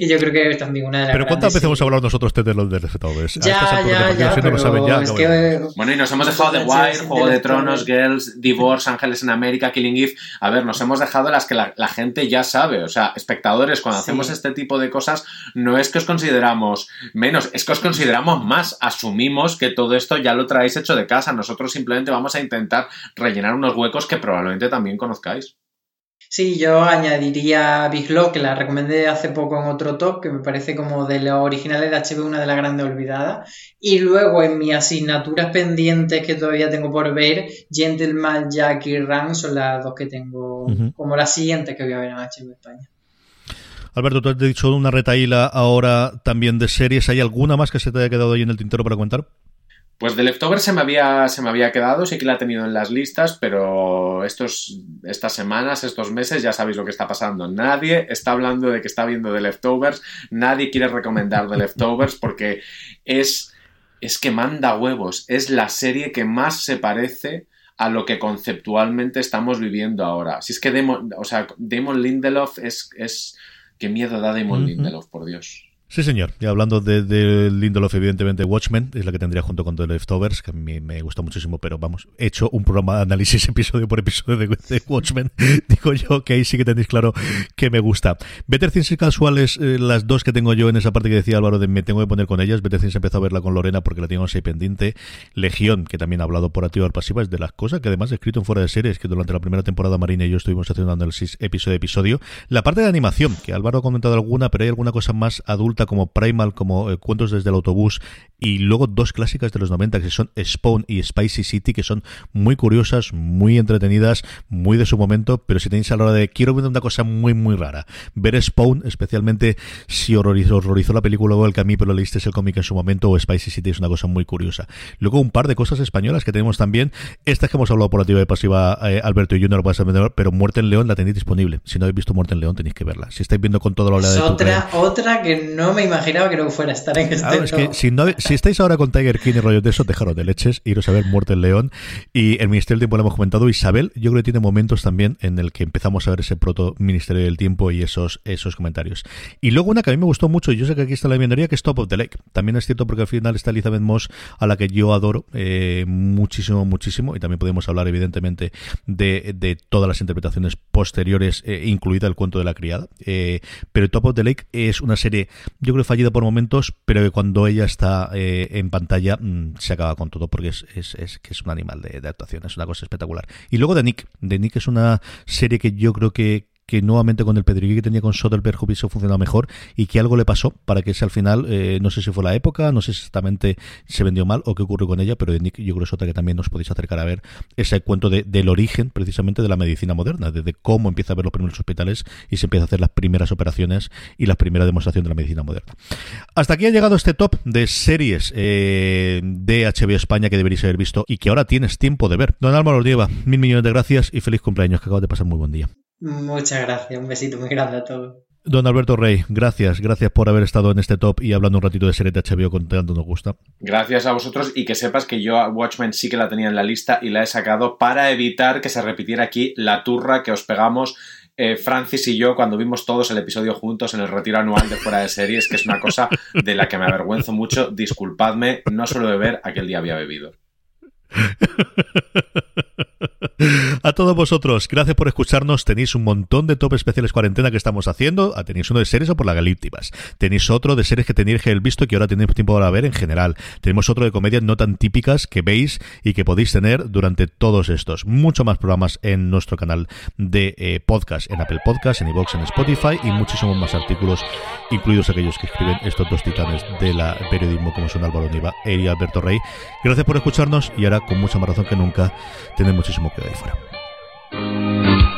y yo creo que es también una de las Pero ¿cuántas veces hemos hablado nosotros de los de Leftovers? Ya, ya, ya, pero no saben ya, es que... Bueno, y nos hemos dejado The Wire, Juego de, de Tronos, Girls, Divorce, Ángeles en América, Killing Eve. A ver, nos hemos dejado las que la, la gente ya sabe. O sea, espectadores, cuando sí. hacemos este tipo de cosas, no es que os consideramos menos, es que os consideramos más. Asumimos que todo esto ya lo traéis hecho de casa. Nosotros simplemente vamos a intentar rellenar unos huecos que probablemente también conozcáis. Sí, yo añadiría Big Law, que la recomendé hace poco en otro top, que me parece como de los originales de HBO una de las grandes olvidadas. Y luego en mis asignaturas pendientes que todavía tengo por ver, Gentleman, Jack y Ram son las dos que tengo uh -huh. como las siguientes que voy a ver en HBO España. Alberto, tú has dicho una retaíla ahora también de series. ¿Hay alguna más que se te haya quedado ahí en el tintero para comentar? Pues de Leftover se me había, se me había quedado, sí que la he tenido en las listas, pero estos, estas semanas, estos meses, ya sabéis lo que está pasando. Nadie está hablando de que está viendo de Leftovers, nadie quiere recomendar de Leftovers porque es, es que manda huevos, es la serie que más se parece a lo que conceptualmente estamos viviendo ahora. Si es que Damon, o sea, Damon Lindelof es, es... Qué miedo da Damon uh -huh. Lindelof, por Dios. Sí, señor. Y hablando de, de Lindelof, evidentemente, Watchmen es la que tendría junto con The Leftovers, que a mí me gusta muchísimo, pero vamos, he hecho un programa de análisis episodio por episodio de, Watchmen. Digo yo que ahí sí que tenéis claro que me gusta. Better Things y Casuales, eh, las dos que tengo yo en esa parte que decía Álvaro me tengo que poner con ellas. Better Things empezó a verla con Lorena porque la teníamos ahí pendiente. Legión, que también ha hablado por activa pasiva, es de las cosas que además he escrito en fuera de series, que durante la primera temporada Marina y yo estuvimos haciendo análisis episodio episodio. La parte de animación, que Álvaro ha comentado alguna, pero hay alguna cosa más adulta como Primal como eh, Cuentos desde el autobús y luego dos clásicas de los 90 que son Spawn y Spicy City que son muy curiosas, muy entretenidas, muy de su momento, pero si tenéis a la hora de quiero ver una cosa muy muy rara, ver Spawn, especialmente si horrorizó, horrorizó la película o el que a mí pero leíste el cómic en su momento o Spicy City es una cosa muy curiosa. Luego un par de cosas españolas que tenemos también, estas que hemos hablado por activa y pasiva eh, Alberto y ver, pero Muerte en León la tenéis disponible. Si no habéis visto Muerte en León tenéis que verla. Si estáis viendo con toda la oleada de otra, otra que no me imaginaba que no fuera a estar en este claro, es que si, no, si, estáis ahora con Tiger King y rollos de eso, dejaros de leches, iros a ver Muerte en León. Y el Ministerio del Tiempo lo hemos comentado. Isabel, yo creo que tiene momentos también en el que empezamos a ver ese proto Ministerio del Tiempo y esos, esos comentarios. Y luego una que a mí me gustó mucho, y yo sé que aquí está la bienvenida, que es Top of the Lake. También es cierto porque al final está Elizabeth Moss, a la que yo adoro eh, muchísimo, muchísimo. Y también podemos hablar, evidentemente, de, de todas las interpretaciones posteriores, eh, incluida el cuento de la criada. Eh, pero Top of the Lake es una serie, yo creo, fallida por momentos, pero que cuando ella está eh, en pantalla mmm, se acaba con todo porque es, es, es, que es un animal de, de, actuación, es una cosa espectacular. Y luego de Nick, de Nick es una serie que yo creo que que nuevamente con el pedrigui que tenía con Soderbergh hubiese funcionado mejor y que algo le pasó para que ese al final, eh, no sé si fue la época, no sé si exactamente se vendió mal o qué ocurrió con ella, pero de Nick yo creo que es otra que también nos podéis acercar a ver ese cuento de, del origen precisamente de la medicina moderna, desde cómo empieza a ver los primeros hospitales y se empieza a hacer las primeras operaciones y la primera demostración de la medicina moderna. Hasta aquí ha llegado este top de series eh, de HBO España que deberéis haber visto y que ahora tienes tiempo de ver. Don Álvaro lleva mil millones de gracias y feliz cumpleaños, que acabas de pasar muy buen día. Muchas gracias, un besito muy grande a todos. Don Alberto Rey, gracias, gracias por haber estado en este top y hablando un ratito de serie de HBO con tanto nos gusta. Gracias a vosotros y que sepas que yo a Watchmen sí que la tenía en la lista y la he sacado para evitar que se repitiera aquí la turra que os pegamos eh, Francis y yo cuando vimos todos el episodio juntos en el retiro anual de fuera de series, que es una cosa de la que me avergüenzo mucho. Disculpadme, no suelo beber, aquel día había bebido. A todos vosotros, gracias por escucharnos. Tenéis un montón de top especiales cuarentena que estamos haciendo. Ah, tenéis uno de series o por la galípticas. Tenéis otro de series que tenéis que visto y que ahora tenéis tiempo para ver en general. Tenemos otro de comedias no tan típicas que veis y que podéis tener durante todos estos. Mucho más programas en nuestro canal de eh, podcast, en Apple Podcast, en iVoox, en Spotify y muchísimos más artículos, incluidos aquellos que escriben estos dos titanes de la periodismo como son Álvaro Niva y Alberto Rey. Gracias por escucharnos y ahora con mucha más razón que nunca tenéis muchísimo que ahí fuera.